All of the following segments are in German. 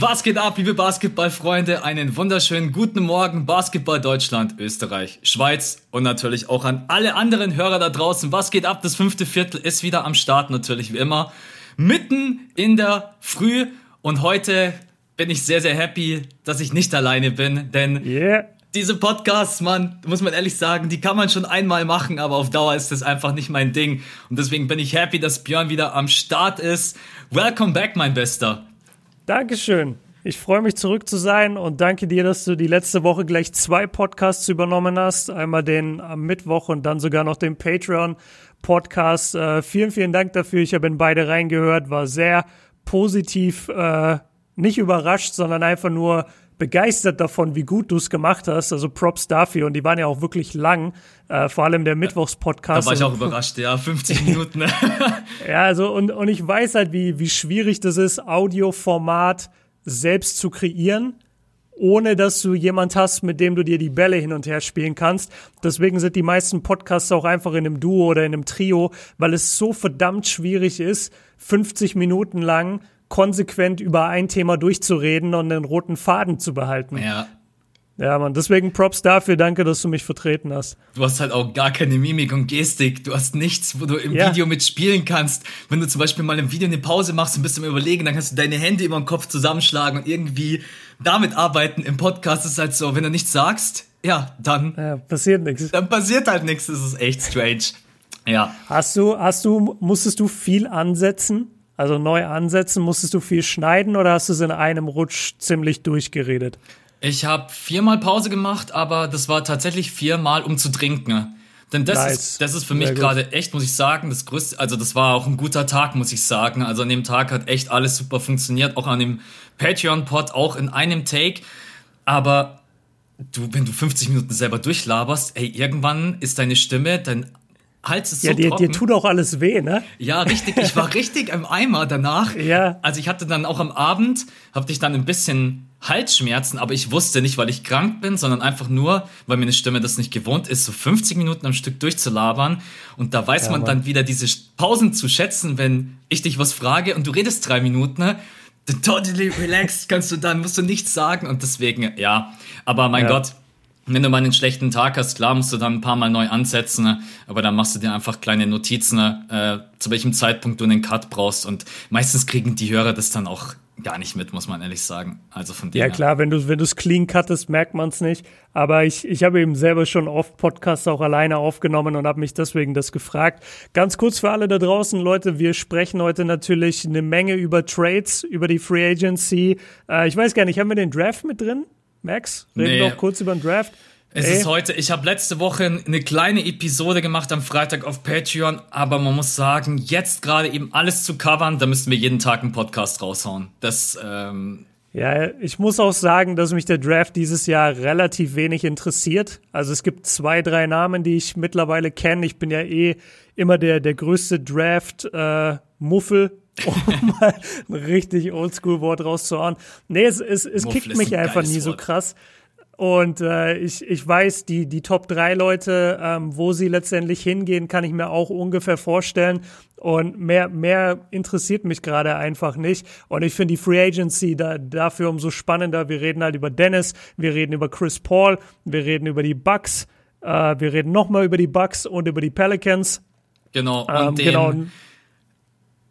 Was geht ab, liebe Basketballfreunde? Einen wunderschönen guten Morgen, Basketball Deutschland, Österreich, Schweiz und natürlich auch an alle anderen Hörer da draußen. Was geht ab? Das fünfte Viertel ist wieder am Start, natürlich wie immer. Mitten in der Früh und heute bin ich sehr, sehr happy, dass ich nicht alleine bin, denn yeah. diese Podcasts, man, muss man ehrlich sagen, die kann man schon einmal machen, aber auf Dauer ist das einfach nicht mein Ding. Und deswegen bin ich happy, dass Björn wieder am Start ist. Welcome back, mein Bester. Dankeschön. Ich freue mich zurück zu sein und danke dir, dass du die letzte Woche gleich zwei Podcasts übernommen hast. Einmal den am Mittwoch und dann sogar noch den Patreon-Podcast. Äh, vielen, vielen Dank dafür. Ich habe in beide reingehört, war sehr positiv, äh, nicht überrascht, sondern einfach nur begeistert davon, wie gut du es gemacht hast. Also Props dafür. Und die waren ja auch wirklich lang, äh, vor allem der Mittwochspodcast. Da war ich auch überrascht, ja, 50 Minuten. ja, also und, und ich weiß halt, wie, wie schwierig das ist, Audioformat selbst zu kreieren ohne dass du jemand hast, mit dem du dir die Bälle hin und her spielen kannst. Deswegen sind die meisten Podcasts auch einfach in einem Duo oder in einem Trio, weil es so verdammt schwierig ist, 50 Minuten lang konsequent über ein Thema durchzureden und den roten Faden zu behalten. Ja. Ja, Mann, deswegen Props dafür, danke, dass du mich vertreten hast. Du hast halt auch gar keine Mimik und Gestik. Du hast nichts, wo du im ja. Video mitspielen kannst. Wenn du zum Beispiel mal im Video eine Pause machst und bist am Überlegen, dann kannst du deine Hände über den Kopf zusammenschlagen und irgendwie damit arbeiten. Im Podcast ist es halt so, wenn du nichts sagst, ja, dann. Ja, passiert nichts. Dann passiert halt nichts. Das ist echt strange. Ja. Hast du, hast du, musstest du viel ansetzen? Also neu ansetzen, musstest du viel schneiden oder hast du es in einem Rutsch ziemlich durchgeredet? Ich habe viermal Pause gemacht, aber das war tatsächlich viermal, um zu trinken. Denn das nice. ist, das ist für mich gerade echt, muss ich sagen, das größte, also das war auch ein guter Tag, muss ich sagen. Also an dem Tag hat echt alles super funktioniert, auch an dem Patreon-Pod, auch in einem Take. Aber du, wenn du 50 Minuten selber durchlaberst, ey, irgendwann ist deine Stimme, dein Hals ist ja, so dir, trocken. dir tut auch alles weh, ne? Ja, richtig. Ich war richtig im Eimer danach. Ja. Also ich hatte dann auch am Abend, hatte ich dann ein bisschen Halsschmerzen, aber ich wusste nicht, weil ich krank bin, sondern einfach nur, weil meine Stimme das nicht gewohnt ist, so 50 Minuten am Stück durchzulabern. Und da weiß ja, man Mann. dann wieder diese Pausen zu schätzen, wenn ich dich was frage und du redest drei Minuten, ne? Totally relaxed kannst du dann, musst du nichts sagen und deswegen, ja. Aber mein ja. Gott, wenn du mal einen schlechten Tag hast, klar musst du dann ein paar Mal neu ansetzen, ne? aber dann machst du dir einfach kleine Notizen, ne? äh, zu welchem Zeitpunkt du einen Cut brauchst. Und meistens kriegen die Hörer das dann auch gar nicht mit, muss man ehrlich sagen. Also von dem Ja klar, wenn du wenn du es clean cuttest, merkt man es nicht. Aber ich, ich habe eben selber schon oft Podcasts auch alleine aufgenommen und habe mich deswegen das gefragt. Ganz kurz für alle da draußen, Leute, wir sprechen heute natürlich eine Menge über Trades, über die Free Agency. Äh, ich weiß gar nicht, haben wir den Draft mit drin? Max, reden nee. wir noch kurz über den Draft. Es Ey. ist heute, ich habe letzte Woche eine kleine Episode gemacht am Freitag auf Patreon, aber man muss sagen, jetzt gerade eben alles zu covern, da müssten wir jeden Tag einen Podcast raushauen. Das, ähm ja, ich muss auch sagen, dass mich der Draft dieses Jahr relativ wenig interessiert. Also es gibt zwei, drei Namen, die ich mittlerweile kenne. Ich bin ja eh immer der, der größte Draft-Muffel. Äh, um mal ein richtig Oldschool-Wort rauszuhauen. Nee, es, es, es kickt mich einfach nie Wort. so krass. Und äh, ich, ich weiß, die, die Top 3 Leute, ähm, wo sie letztendlich hingehen, kann ich mir auch ungefähr vorstellen. Und mehr, mehr interessiert mich gerade einfach nicht. Und ich finde die Free Agency da, dafür umso spannender. Wir reden halt über Dennis, wir reden über Chris Paul, wir reden über die Bucks, äh, wir reden nochmal über die Bucks und über die Pelicans. Genau, und ähm, den, genau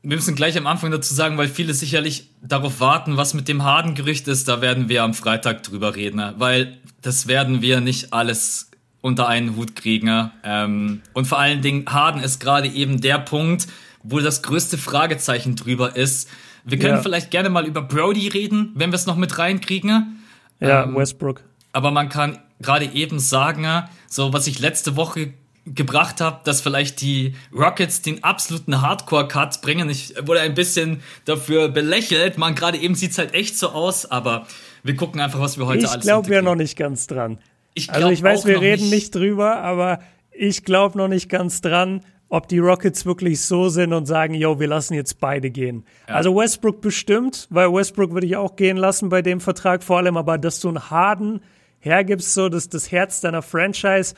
wir müssen gleich am Anfang dazu sagen, weil viele sicherlich darauf warten, was mit dem Harden-Gerücht ist. Da werden wir am Freitag drüber reden, weil das werden wir nicht alles unter einen Hut kriegen. Ähm, und vor allen Dingen, Harden ist gerade eben der Punkt, wo das größte Fragezeichen drüber ist. Wir können ja. vielleicht gerne mal über Brody reden, wenn wir es noch mit reinkriegen. Ja, ähm, Westbrook. Aber man kann gerade eben sagen, so was ich letzte Woche gebracht habe, dass vielleicht die Rockets den absoluten Hardcore-Cut bringen. Ich wurde ein bisschen dafür belächelt. Man, gerade eben sieht's halt echt so aus, aber wir gucken einfach, was wir heute ich alles Ich glaube ja noch nicht ganz dran. Ich also ich weiß, wir reden nicht. nicht drüber, aber ich glaube noch nicht ganz dran, ob die Rockets wirklich so sind und sagen, yo, wir lassen jetzt beide gehen. Ja. Also Westbrook bestimmt, weil Westbrook würde ich auch gehen lassen bei dem Vertrag vor allem, aber dass du einen Harden hergibst, so das, das Herz deiner Franchise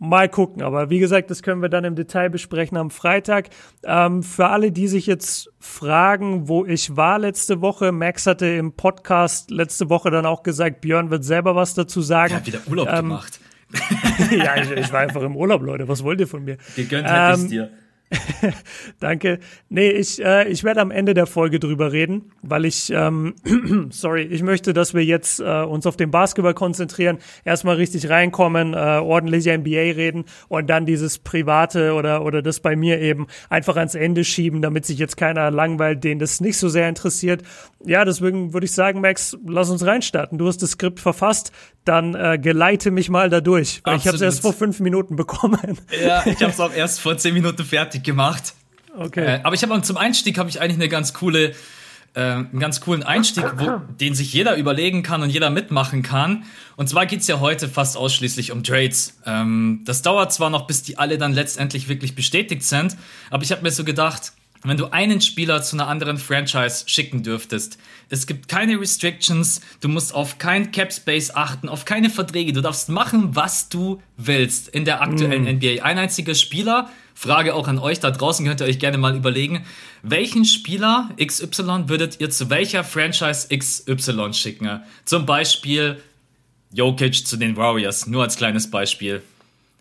Mal gucken, aber wie gesagt, das können wir dann im Detail besprechen am Freitag. Ähm, für alle, die sich jetzt fragen, wo ich war letzte Woche, Max hatte im Podcast letzte Woche dann auch gesagt, Björn wird selber was dazu sagen. Er hat wieder Urlaub ähm, gemacht. ja, ich, ich, war einfach im Urlaub, Leute. Was wollt ihr von mir? Gegönnt hätte ähm, ich dir. Danke. Nee, ich, äh, ich werde am Ende der Folge drüber reden, weil ich, ähm, sorry, ich möchte, dass wir jetzt äh, uns auf den Basketball konzentrieren, erstmal richtig reinkommen, äh, ordentlich NBA reden und dann dieses Private oder, oder das bei mir eben einfach ans Ende schieben, damit sich jetzt keiner langweilt, den das nicht so sehr interessiert. Ja, deswegen würde ich sagen, Max, lass uns reinstarten. Du hast das Skript verfasst, dann äh, geleite mich mal da durch. Weil ich habe es erst vor fünf Minuten bekommen. Ja, ich habe es auch erst vor zehn Minuten fertig gemacht. Okay. Äh, aber ich habe zum Einstieg habe ich eigentlich eine ganz coole, äh, einen ganz coolen Einstieg, wo, den sich jeder überlegen kann und jeder mitmachen kann. Und zwar geht's ja heute fast ausschließlich um Trades. Ähm, das dauert zwar noch, bis die alle dann letztendlich wirklich bestätigt sind, aber ich habe mir so gedacht, wenn du einen Spieler zu einer anderen Franchise schicken dürftest. Es gibt keine Restrictions, du musst auf kein Cap Space achten, auf keine Verträge. Du darfst machen, was du willst in der aktuellen mm. NBA. Ein einziger Spieler, Frage auch an euch da draußen, könnt ihr euch gerne mal überlegen, welchen Spieler XY würdet ihr zu welcher Franchise XY schicken? Zum Beispiel Jokic zu den Warriors, nur als kleines Beispiel.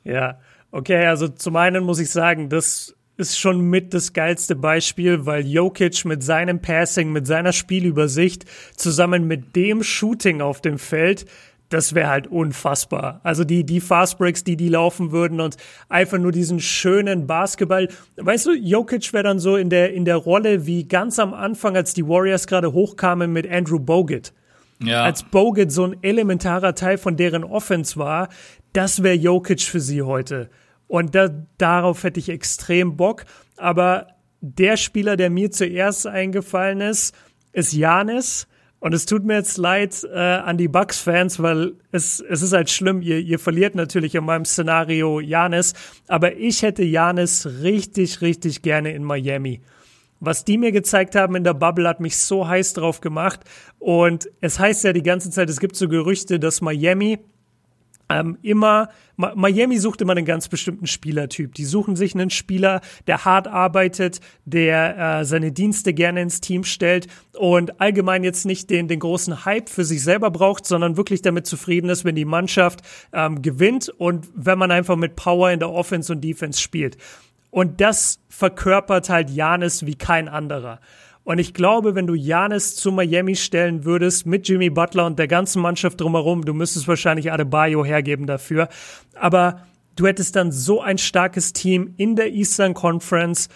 Ja, okay, also zum einen muss ich sagen, das ist schon mit das geilste Beispiel, weil Jokic mit seinem Passing, mit seiner Spielübersicht zusammen mit dem Shooting auf dem Feld, das wäre halt unfassbar. Also die, die Fastbreaks, die die laufen würden und einfach nur diesen schönen Basketball. Weißt du, Jokic wäre dann so in der, in der Rolle wie ganz am Anfang, als die Warriors gerade hochkamen mit Andrew Bogut. Ja. Als Bogut so ein elementarer Teil von deren Offense war, das wäre Jokic für sie heute. Und da, darauf hätte ich extrem Bock. Aber der Spieler, der mir zuerst eingefallen ist, ist Janis. Und es tut mir jetzt leid äh, an die Bucks-Fans, weil es, es ist halt schlimm. Ihr, ihr verliert natürlich in meinem Szenario Janis. Aber ich hätte Janis richtig, richtig gerne in Miami. Was die mir gezeigt haben in der Bubble hat mich so heiß drauf gemacht. Und es heißt ja die ganze Zeit, es gibt so Gerüchte, dass Miami ähm, immer, Miami sucht immer einen ganz bestimmten Spielertyp. Die suchen sich einen Spieler, der hart arbeitet, der äh, seine Dienste gerne ins Team stellt und allgemein jetzt nicht den, den großen Hype für sich selber braucht, sondern wirklich damit zufrieden ist, wenn die Mannschaft ähm, gewinnt und wenn man einfach mit Power in der Offense und Defense spielt. Und das verkörpert halt Janis wie kein anderer. Und ich glaube, wenn du Janis zu Miami stellen würdest mit Jimmy Butler und der ganzen Mannschaft drumherum, du müsstest wahrscheinlich Adebayo hergeben dafür. Aber du hättest dann so ein starkes Team in der Eastern Conference.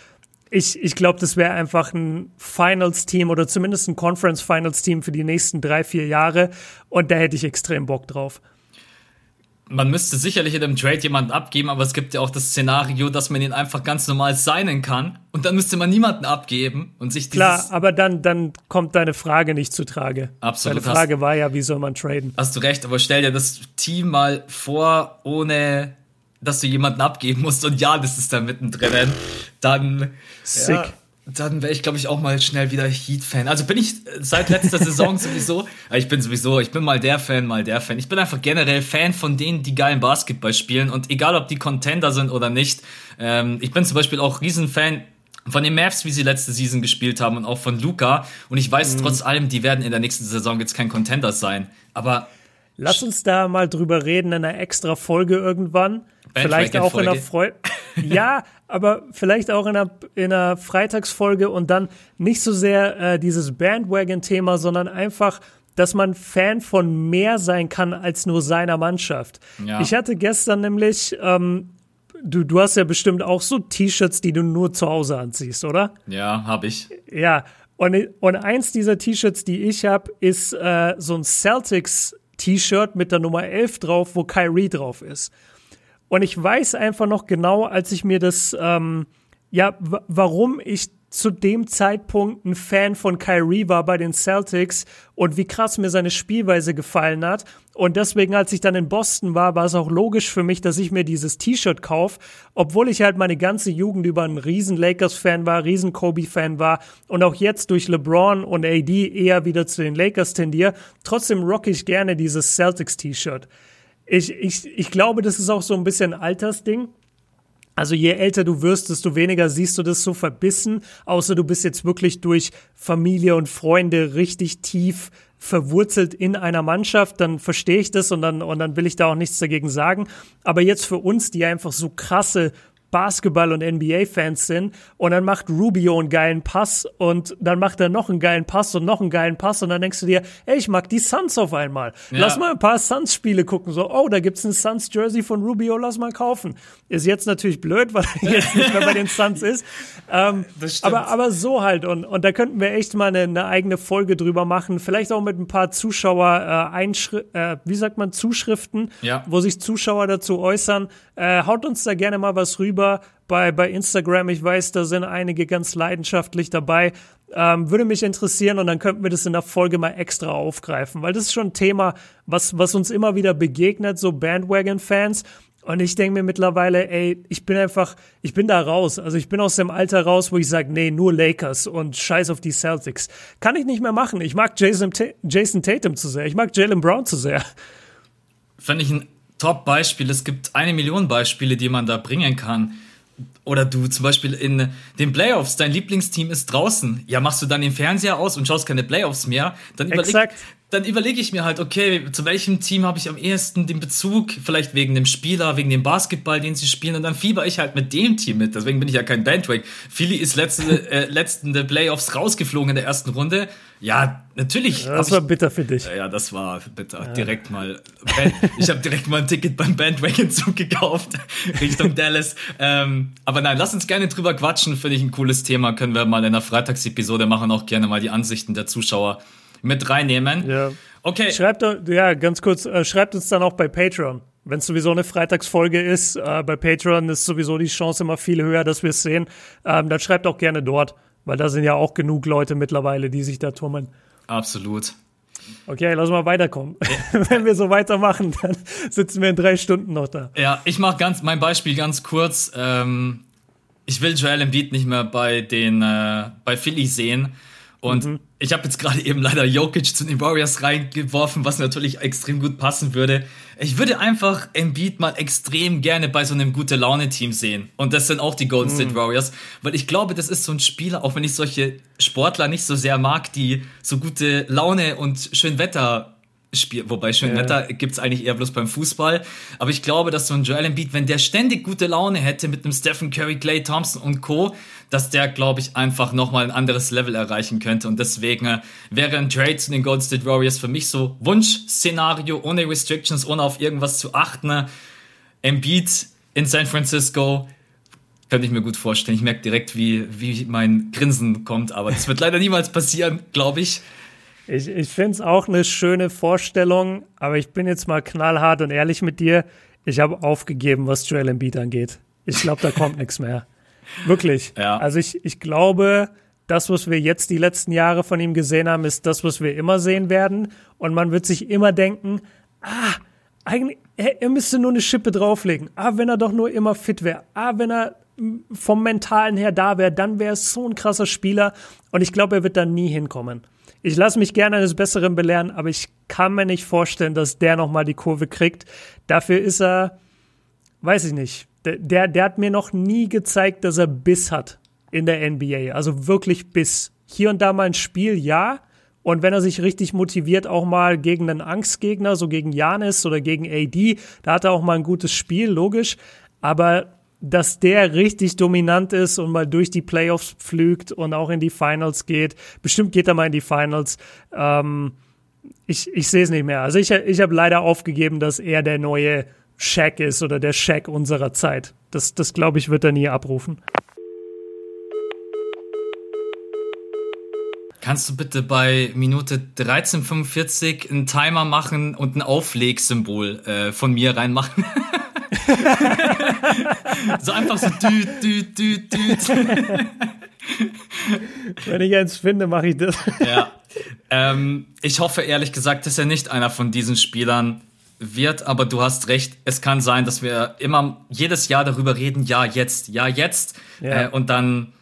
Ich, ich glaube, das wäre einfach ein Finals-Team oder zumindest ein Conference-Finals-Team für die nächsten drei, vier Jahre. Und da hätte ich extrem Bock drauf man müsste sicherlich in einem Trade jemanden abgeben, aber es gibt ja auch das Szenario, dass man ihn einfach ganz normal signen kann und dann müsste man niemanden abgeben und sich Klar, aber dann, dann kommt deine Frage nicht zu Trage. Absolut. Deine Frage hast, war ja, wie soll man traden? Hast du recht, aber stell dir das Team mal vor, ohne dass du jemanden abgeben musst und ja, das ist da mittendrin. Dann. Sick. Ja, dann wäre ich, glaube ich, auch mal schnell wieder Heat-Fan. Also bin ich seit letzter Saison sowieso, ich bin sowieso, ich bin mal der Fan, mal der Fan. Ich bin einfach generell Fan von denen, die geilen Basketball spielen und egal, ob die Contender sind oder nicht. Ähm, ich bin zum Beispiel auch Riesenfan von den Mavs, wie sie letzte Season gespielt haben und auch von Luca. Und ich weiß mhm. trotz allem, die werden in der nächsten Saison jetzt kein Contender sein. Aber Lass uns da mal drüber reden in einer extra Folge irgendwann. Vielleicht auch in einer Freude. ja, aber vielleicht auch in einer, in einer Freitagsfolge und dann nicht so sehr äh, dieses Bandwagon-Thema, sondern einfach, dass man Fan von mehr sein kann als nur seiner Mannschaft. Ja. Ich hatte gestern nämlich, ähm, du, du hast ja bestimmt auch so T-Shirts, die du nur zu Hause anziehst, oder? Ja, habe ich. Ja, und, und eins dieser T-Shirts, die ich habe, ist äh, so ein Celtics T-Shirt mit der Nummer 11 drauf, wo Kyrie drauf ist. Und ich weiß einfach noch genau, als ich mir das, ähm, ja, warum ich zu dem Zeitpunkt ein Fan von Kyrie war bei den Celtics und wie krass mir seine Spielweise gefallen hat. Und deswegen, als ich dann in Boston war, war es auch logisch für mich, dass ich mir dieses T-Shirt kaufe, obwohl ich halt meine ganze Jugend über ein riesen Lakers-Fan war, riesen Kobe-Fan war und auch jetzt durch LeBron und AD eher wieder zu den Lakers tendiere. Trotzdem rocke ich gerne dieses Celtics-T-Shirt ich, ich, ich glaube, das ist auch so ein bisschen ein Altersding. Also je älter du wirst, desto weniger siehst du das so verbissen, außer du bist jetzt wirklich durch Familie und Freunde richtig tief verwurzelt in einer Mannschaft, dann verstehe ich das und dann, und dann will ich da auch nichts dagegen sagen. Aber jetzt für uns, die einfach so krasse Basketball- und NBA-Fans sind. Und dann macht Rubio einen geilen Pass und dann macht er noch einen geilen Pass und noch einen geilen Pass. Und dann denkst du dir, ey, ich mag die Suns auf einmal. Ja. Lass mal ein paar Suns-Spiele gucken. So, oh, da gibt's ein Suns-Jersey von Rubio, lass mal kaufen. Ist jetzt natürlich blöd, weil er jetzt nicht mehr bei den Suns ist. Ähm, aber, aber so halt. Und, und da könnten wir echt mal eine, eine eigene Folge drüber machen. Vielleicht auch mit ein paar Zuschauer, äh, äh, wie sagt man, Zuschriften, ja. wo sich Zuschauer dazu äußern. Äh, haut uns da gerne mal was rüber bei, bei Instagram. Ich weiß, da sind einige ganz leidenschaftlich dabei. Ähm, würde mich interessieren und dann könnten wir das in der Folge mal extra aufgreifen, weil das ist schon ein Thema, was, was uns immer wieder begegnet, so Bandwagon-Fans. Und ich denke mir mittlerweile, ey, ich bin einfach, ich bin da raus. Also ich bin aus dem Alter raus, wo ich sage, nee, nur Lakers und scheiß auf die Celtics. Kann ich nicht mehr machen. Ich mag Jason, Tatum zu sehr. Ich mag Jalen Brown zu sehr. Fand ich ein Top-Beispiel. Es gibt eine Million Beispiele, die man da bringen kann. Oder du zum Beispiel in den Playoffs, dein Lieblingsteam ist draußen. Ja, machst du dann den Fernseher aus und schaust keine Playoffs mehr. Dann überleg, dann überlege ich mir halt, okay, zu welchem Team habe ich am ehesten den Bezug? Vielleicht wegen dem Spieler, wegen dem Basketball, den sie spielen. Und dann fieber ich halt mit dem Team mit. Deswegen bin ich ja kein Bandwagon. Philly ist letzte, äh, letzten der Playoffs rausgeflogen in der ersten Runde. Ja, natürlich. Das war ich, bitter für dich. Ja, das war bitter. Ja. Direkt mal. ich habe direkt mal ein Ticket beim Bandwagon-Zug gekauft Richtung Dallas. Ähm, aber nein, lass uns gerne drüber quatschen. Finde ich ein cooles Thema. Können wir mal in der Freitagsepisode machen. Auch gerne mal die Ansichten der Zuschauer mit reinnehmen. Ja. Okay. Schreibt, ja, ganz kurz, äh, schreibt uns dann auch bei Patreon. Wenn es sowieso eine Freitagsfolge ist, äh, bei Patreon ist sowieso die Chance immer viel höher, dass wir es sehen. Ähm, dann schreibt auch gerne dort, weil da sind ja auch genug Leute mittlerweile, die sich da tummeln. Absolut. Okay, lass mal weiterkommen. Ja. Wenn wir so weitermachen, dann sitzen wir in drei Stunden noch da. Ja, ich mache ganz mein Beispiel ganz kurz. Ähm, ich will Joel Embiid nicht mehr bei den äh, bei Philly sehen. Und mhm. ich habe jetzt gerade eben leider Jokic zu den Warriors reingeworfen, was natürlich extrem gut passen würde. Ich würde einfach Embiid mal extrem gerne bei so einem gute Laune Team sehen. Und das sind auch die Golden State mhm. Warriors, weil ich glaube, das ist so ein Spieler, auch wenn ich solche Sportler nicht so sehr mag, die so gute Laune und schön Wetter Spiel, wobei schön. Wetter gibt's eigentlich eher bloß beim Fußball. Aber ich glaube, dass so ein Joel Embiid, wenn der ständig gute Laune hätte mit einem Stephen Curry, Clay Thompson und Co., dass der, glaube ich, einfach nochmal ein anderes Level erreichen könnte. Und deswegen äh, wäre ein Trade zu den Golden State Warriors für mich so Wunschszenario, ohne Restrictions, ohne auf irgendwas zu achten. Embiid in San Francisco, könnte ich mir gut vorstellen. Ich merke direkt, wie, wie mein Grinsen kommt, aber das wird leider niemals passieren, glaube ich. Ich, ich finde es auch eine schöne Vorstellung, aber ich bin jetzt mal knallhart und ehrlich mit dir. Ich habe aufgegeben, was Joel Embiid angeht. Ich glaube, da kommt nichts mehr. Wirklich. Ja. Also ich, ich glaube, das, was wir jetzt die letzten Jahre von ihm gesehen haben, ist das, was wir immer sehen werden. Und man wird sich immer denken, ah, eigentlich, er, er müsste nur eine Schippe drauflegen. Ah, wenn er doch nur immer fit wäre. Ah, wenn er vom Mentalen her da wäre, dann wäre es so ein krasser Spieler. Und ich glaube, er wird da nie hinkommen. Ich lasse mich gerne eines Besseren belehren, aber ich kann mir nicht vorstellen, dass der nochmal die Kurve kriegt. Dafür ist er, weiß ich nicht, der, der hat mir noch nie gezeigt, dass er Biss hat in der NBA. Also wirklich Biss. Hier und da mal ein Spiel, ja. Und wenn er sich richtig motiviert, auch mal gegen einen Angstgegner, so gegen Janis oder gegen AD, da hat er auch mal ein gutes Spiel, logisch. Aber dass der richtig dominant ist und mal durch die Playoffs pflügt und auch in die Finals geht. Bestimmt geht er mal in die Finals. Ähm, ich ich sehe es nicht mehr. Also ich, ich habe leider aufgegeben, dass er der neue Shaq ist oder der Shaq unserer Zeit. Das, das glaube ich, wird er nie abrufen. Kannst du bitte bei Minute 13,45 einen Timer machen und ein Auflegsymbol äh, von mir reinmachen? so einfach so düt, düt, düt, düt. Wenn ich eins finde, mache ich das. ja. Ähm, ich hoffe ehrlich gesagt, dass er nicht einer von diesen Spielern wird, aber du hast recht. Es kann sein, dass wir immer jedes Jahr darüber reden, ja, jetzt, ja, jetzt. Ja. Äh, und dann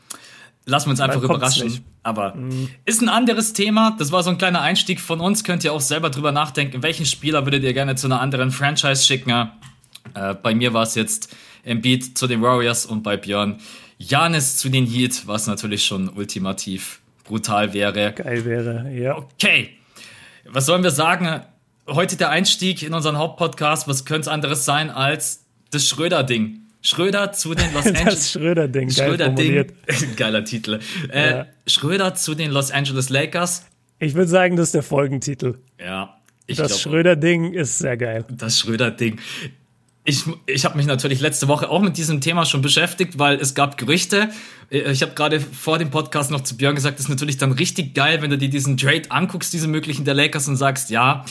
lassen wir uns einfach überraschen. Aber mhm. ist ein anderes Thema. Das war so ein kleiner Einstieg von uns. Könnt ihr auch selber drüber nachdenken, welchen Spieler würdet ihr gerne zu einer anderen Franchise schicken? Äh, bei mir war es jetzt Embiid zu den Warriors und bei Björn Janis zu den Heat, was natürlich schon ultimativ brutal wäre. Geil wäre, ja. Okay. Was sollen wir sagen? Heute der Einstieg in unseren Hauptpodcast. Was könnte es anderes sein als das Schröder-Ding? Schröder zu den Los Angeles. das Schröder-Ding, Schröder-Ding. Geiler Titel. Äh, ja. Schröder zu den Los Angeles Lakers. Ich würde sagen, das ist der Folgentitel. Ja. das Schröder-Ding ist sehr geil. Das Schröder-Ding. Ich, ich habe mich natürlich letzte Woche auch mit diesem Thema schon beschäftigt, weil es gab Gerüchte. Äh, ich habe gerade vor dem Podcast noch zu Björn gesagt, das ist natürlich dann richtig geil, wenn du dir diesen Trade anguckst, diese möglichen der Lakers und sagst, ja,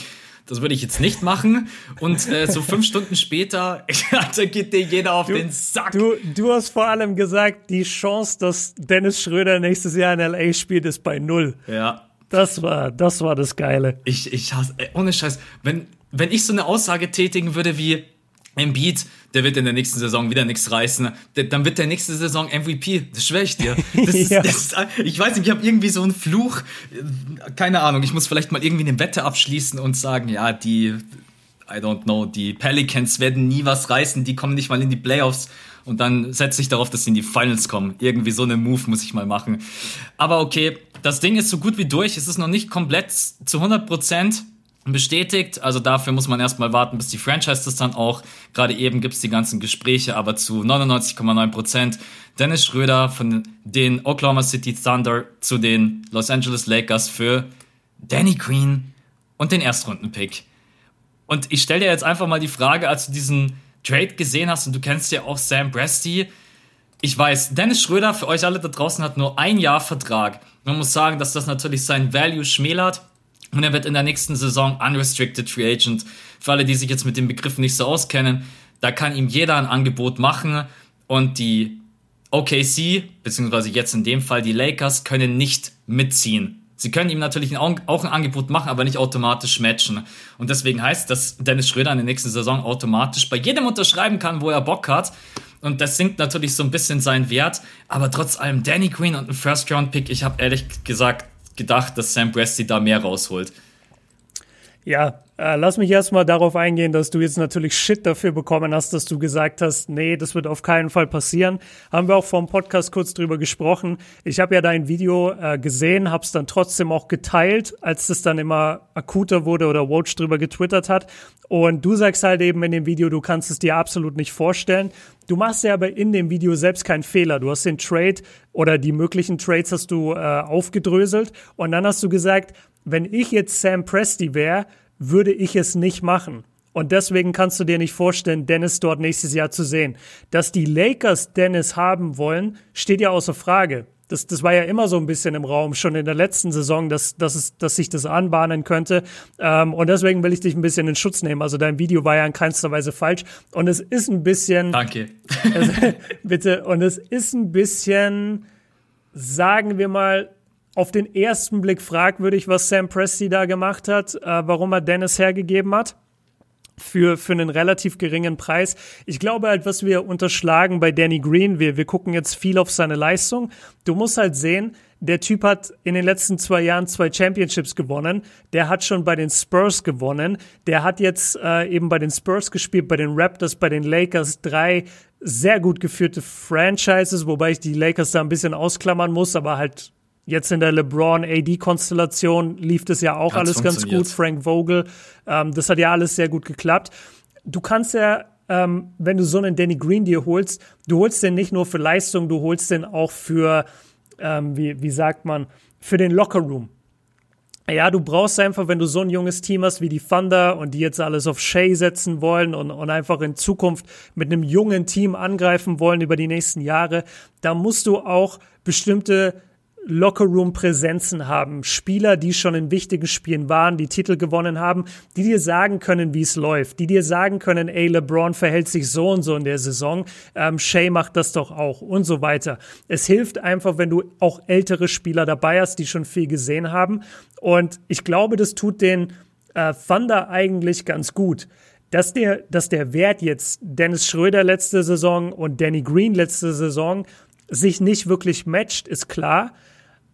das würde ich jetzt nicht machen. Und äh, so fünf Stunden später, da geht dir jeder auf du, den Sack. Du, du hast vor allem gesagt, die Chance, dass Dennis Schröder nächstes Jahr in LA spielt, ist bei null. Ja. Das war, das war das Geile. Ich, ich hasse, ey, ohne Scheiß, wenn, wenn ich so eine Aussage tätigen würde wie, Embiid, der wird in der nächsten Saison wieder nichts reißen. Der, dann wird der nächste Saison MVP. Das schwöre ich dir. Das ist, ja. das ist, ich weiß nicht, ich habe irgendwie so einen Fluch. Keine Ahnung, ich muss vielleicht mal irgendwie eine Wette abschließen und sagen, ja, die, I don't know, die Pelicans werden nie was reißen, die kommen nicht mal in die Playoffs. Und dann setze ich darauf, dass sie in die Finals kommen. Irgendwie so eine Move muss ich mal machen. Aber okay, das Ding ist so gut wie durch. Es ist noch nicht komplett zu 100 Prozent bestätigt. Also dafür muss man erstmal warten, bis die Franchise das dann auch. Gerade eben gibt's die ganzen Gespräche, aber zu 99,9 Prozent. Dennis Schröder von den Oklahoma City Thunder zu den Los Angeles Lakers für Danny Green und den Erstrundenpick. Und ich stelle dir jetzt einfach mal die Frage, als du diesen Trade gesehen hast und du kennst ja auch Sam Presti. Ich weiß, Dennis Schröder für euch alle da draußen hat nur ein Jahr Vertrag. Man muss sagen, dass das natürlich sein Value schmälert. Und er wird in der nächsten Saison Unrestricted Free Agent. Für alle, die sich jetzt mit dem Begriff nicht so auskennen, da kann ihm jeder ein Angebot machen und die OKC, beziehungsweise jetzt in dem Fall die Lakers, können nicht mitziehen. Sie können ihm natürlich auch ein Angebot machen, aber nicht automatisch matchen. Und deswegen heißt, dass Dennis Schröder in der nächsten Saison automatisch bei jedem unterschreiben kann, wo er Bock hat. Und das sinkt natürlich so ein bisschen seinen Wert. Aber trotz allem Danny Green und ein First-Round-Pick, ich habe ehrlich gesagt gedacht, dass Sam Presti da mehr rausholt. Ja, äh, lass mich erstmal darauf eingehen, dass du jetzt natürlich Shit dafür bekommen hast, dass du gesagt hast, nee, das wird auf keinen Fall passieren. Haben wir auch vor dem Podcast kurz drüber gesprochen. Ich habe ja dein Video äh, gesehen, hab's dann trotzdem auch geteilt, als das dann immer akuter wurde oder Watch drüber getwittert hat. Und du sagst halt eben in dem Video, du kannst es dir absolut nicht vorstellen. Du machst ja aber in dem Video selbst keinen Fehler. Du hast den Trade oder die möglichen Trades hast du äh, aufgedröselt und dann hast du gesagt, wenn ich jetzt Sam Presti wäre, würde ich es nicht machen. Und deswegen kannst du dir nicht vorstellen, Dennis dort nächstes Jahr zu sehen. Dass die Lakers Dennis haben wollen, steht ja außer Frage. Das, das war ja immer so ein bisschen im Raum, schon in der letzten Saison, dass, dass, es, dass sich das anbahnen könnte. Ähm, und deswegen will ich dich ein bisschen in Schutz nehmen. Also dein Video war ja in keinster Weise falsch. Und es ist ein bisschen. Danke. Es, bitte. Und es ist ein bisschen, sagen wir mal, auf den ersten Blick fragwürdig, was Sam Presti da gemacht hat, äh, warum er Dennis hergegeben hat für, für einen relativ geringen Preis. Ich glaube halt, was wir unterschlagen bei Danny Green, wir, wir gucken jetzt viel auf seine Leistung. Du musst halt sehen, der Typ hat in den letzten zwei Jahren zwei Championships gewonnen. Der hat schon bei den Spurs gewonnen. Der hat jetzt äh, eben bei den Spurs gespielt, bei den Raptors, bei den Lakers. Drei sehr gut geführte Franchises, wobei ich die Lakers da ein bisschen ausklammern muss, aber halt Jetzt in der LeBron-AD-Konstellation lief das ja auch Hat's alles ganz gut. Frank Vogel, ähm, das hat ja alles sehr gut geklappt. Du kannst ja, ähm, wenn du so einen Danny Green dir holst, du holst den nicht nur für Leistung, du holst den auch für, ähm, wie, wie sagt man, für den Lockerroom. Ja, du brauchst einfach, wenn du so ein junges Team hast wie die Thunder und die jetzt alles auf Shea setzen wollen und, und einfach in Zukunft mit einem jungen Team angreifen wollen über die nächsten Jahre, da musst du auch bestimmte Lockerroom-Präsenzen haben, Spieler, die schon in wichtigen Spielen waren, die Titel gewonnen haben, die dir sagen können, wie es läuft, die dir sagen können, ey, LeBron verhält sich so und so in der Saison, ähm, Shea macht das doch auch und so weiter. Es hilft einfach, wenn du auch ältere Spieler dabei hast, die schon viel gesehen haben. Und ich glaube, das tut den äh, Thunder eigentlich ganz gut dass der, dass der Wert jetzt Dennis Schröder letzte Saison und Danny Green letzte Saison sich nicht wirklich matcht, ist klar.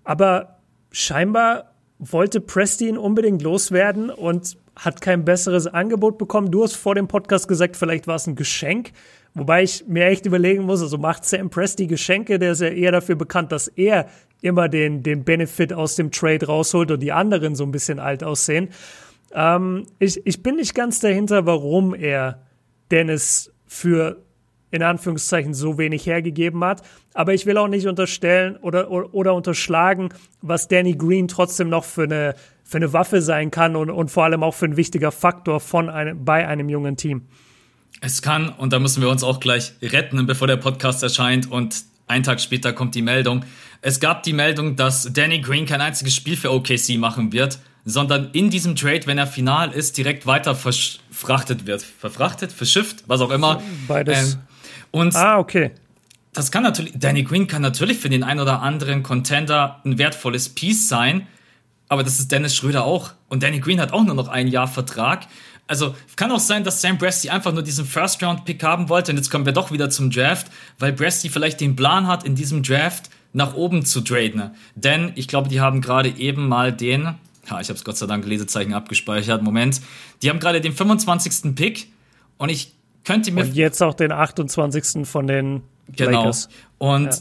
Aber scheinbar wollte Presti ihn unbedingt loswerden und hat kein besseres Angebot bekommen. Du hast vor dem Podcast gesagt, vielleicht war es ein Geschenk. Wobei ich mir echt überlegen muss, also macht Sam Presti Geschenke, der ist ja eher dafür bekannt, dass er immer den, den Benefit aus dem Trade rausholt und die anderen so ein bisschen alt aussehen. Ähm, ich, ich bin nicht ganz dahinter, warum er Dennis für in Anführungszeichen so wenig hergegeben hat. Aber ich will auch nicht unterstellen oder, oder, oder unterschlagen, was Danny Green trotzdem noch für eine, für eine Waffe sein kann und, und vor allem auch für ein wichtiger Faktor von einem, bei einem jungen Team. Es kann, und da müssen wir uns auch gleich retten, bevor der Podcast erscheint und ein Tag später kommt die Meldung. Es gab die Meldung, dass Danny Green kein einziges Spiel für OKC machen wird, sondern in diesem Trade, wenn er final ist, direkt weiter verfrachtet wird. Verfrachtet, verschifft, was auch immer. Beides. Ähm, und ah, okay. Das kann natürlich, Danny Green kann natürlich für den ein oder anderen Contender ein wertvolles Piece sein, aber das ist Dennis Schröder auch. Und Danny Green hat auch nur noch ein Jahr Vertrag. Also kann auch sein, dass Sam Presti einfach nur diesen First-Round-Pick haben wollte. Und jetzt kommen wir doch wieder zum Draft, weil Presti vielleicht den Plan hat, in diesem Draft nach oben zu traden. Denn ich glaube, die haben gerade eben mal den, ja, ich habe es Gott sei Dank Lesezeichen abgespeichert, Moment, die haben gerade den 25. Pick und ich könnte mir. Und jetzt auch den 28. von den genau. Lakers. Und ja.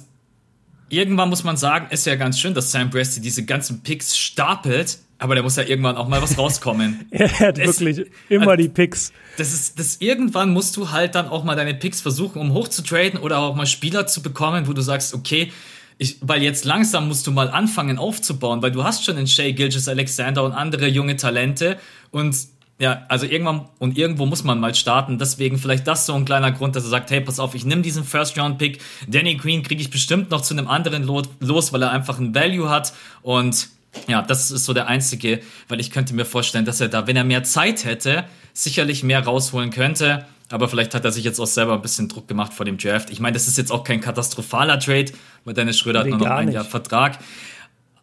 irgendwann muss man sagen, ist ja ganz schön, dass Sam Presti diese ganzen Picks stapelt, aber der muss ja irgendwann auch mal was rauskommen. er hat es, wirklich immer also, die Picks. Das ist, das irgendwann musst du halt dann auch mal deine Picks versuchen, um hochzutraden oder auch mal Spieler zu bekommen, wo du sagst, okay, ich, weil jetzt langsam musst du mal anfangen aufzubauen, weil du hast schon in Shay Gilgis Alexander und andere junge Talente und ja, also irgendwann und irgendwo muss man mal starten. Deswegen vielleicht das so ein kleiner Grund, dass er sagt, hey, pass auf, ich nehme diesen First-Round-Pick. Danny Green kriege ich bestimmt noch zu einem anderen los, weil er einfach ein Value hat. Und ja, das ist so der einzige, weil ich könnte mir vorstellen, dass er da, wenn er mehr Zeit hätte, sicherlich mehr rausholen könnte. Aber vielleicht hat er sich jetzt auch selber ein bisschen Druck gemacht vor dem Draft. Ich meine, das ist jetzt auch kein katastrophaler Trade, weil Dennis Schröder hat nur noch ein Jahr Vertrag.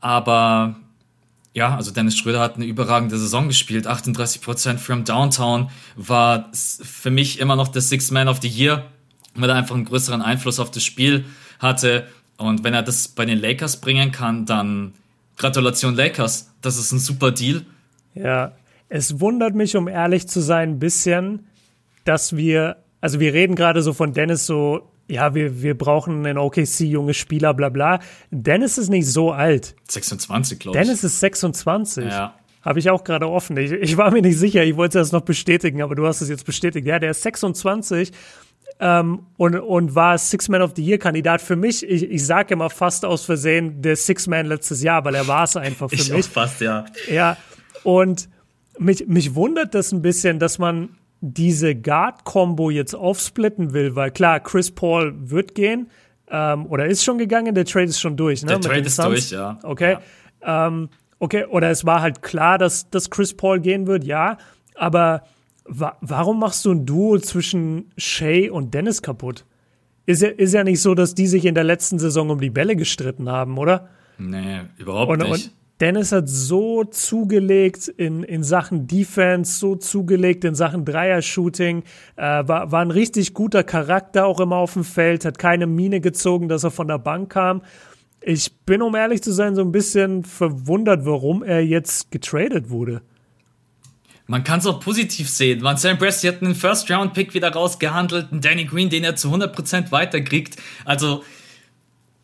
Aber ja, also Dennis Schröder hat eine überragende Saison gespielt. 38% from Downtown war für mich immer noch der Sixth Man of the Year, weil er einfach einen größeren Einfluss auf das Spiel hatte. Und wenn er das bei den Lakers bringen kann, dann Gratulation Lakers. Das ist ein super Deal. Ja, es wundert mich, um ehrlich zu sein, ein bisschen, dass wir, also wir reden gerade so von Dennis so ja, wir, wir brauchen einen OKC junge Spieler, bla bla. Dennis ist nicht so alt. 26, glaube ich. Dennis ist 26. Ja. Habe ich auch gerade offen. Ich, ich war mir nicht sicher, ich wollte das noch bestätigen, aber du hast es jetzt bestätigt. Ja, der ist 26 ähm, und, und war Six-Man of the Year-Kandidat für mich. Ich, ich sage immer fast aus Versehen der Six-Man letztes Jahr, weil er war es einfach für ich mich. Auch fast, ja. Ja, und mich, mich wundert das ein bisschen, dass man diese Guard-Combo jetzt aufsplitten will, weil klar, Chris Paul wird gehen ähm, oder ist schon gegangen, der Trade ist schon durch, ne? Der Trade ist durch, ja. Okay. Ja. Ähm, okay, oder es war halt klar, dass, dass Chris Paul gehen wird, ja, aber wa warum machst du ein Duo zwischen Shay und Dennis kaputt? Ist ja, ist ja nicht so, dass die sich in der letzten Saison um die Bälle gestritten haben, oder? Nee, überhaupt und, nicht. Und Dennis hat so zugelegt in, in Sachen Defense, so zugelegt in Sachen Dreier-Shooting, äh, war, war ein richtig guter Charakter auch immer auf dem Feld, hat keine Mine gezogen, dass er von der Bank kam. Ich bin, um ehrlich zu sein, so ein bisschen verwundert, warum er jetzt getradet wurde. Man kann es auch positiv sehen. Man Sam Presti hat einen First-Round-Pick wieder rausgehandelt, einen Danny Green, den er zu 100% weiterkriegt. Also,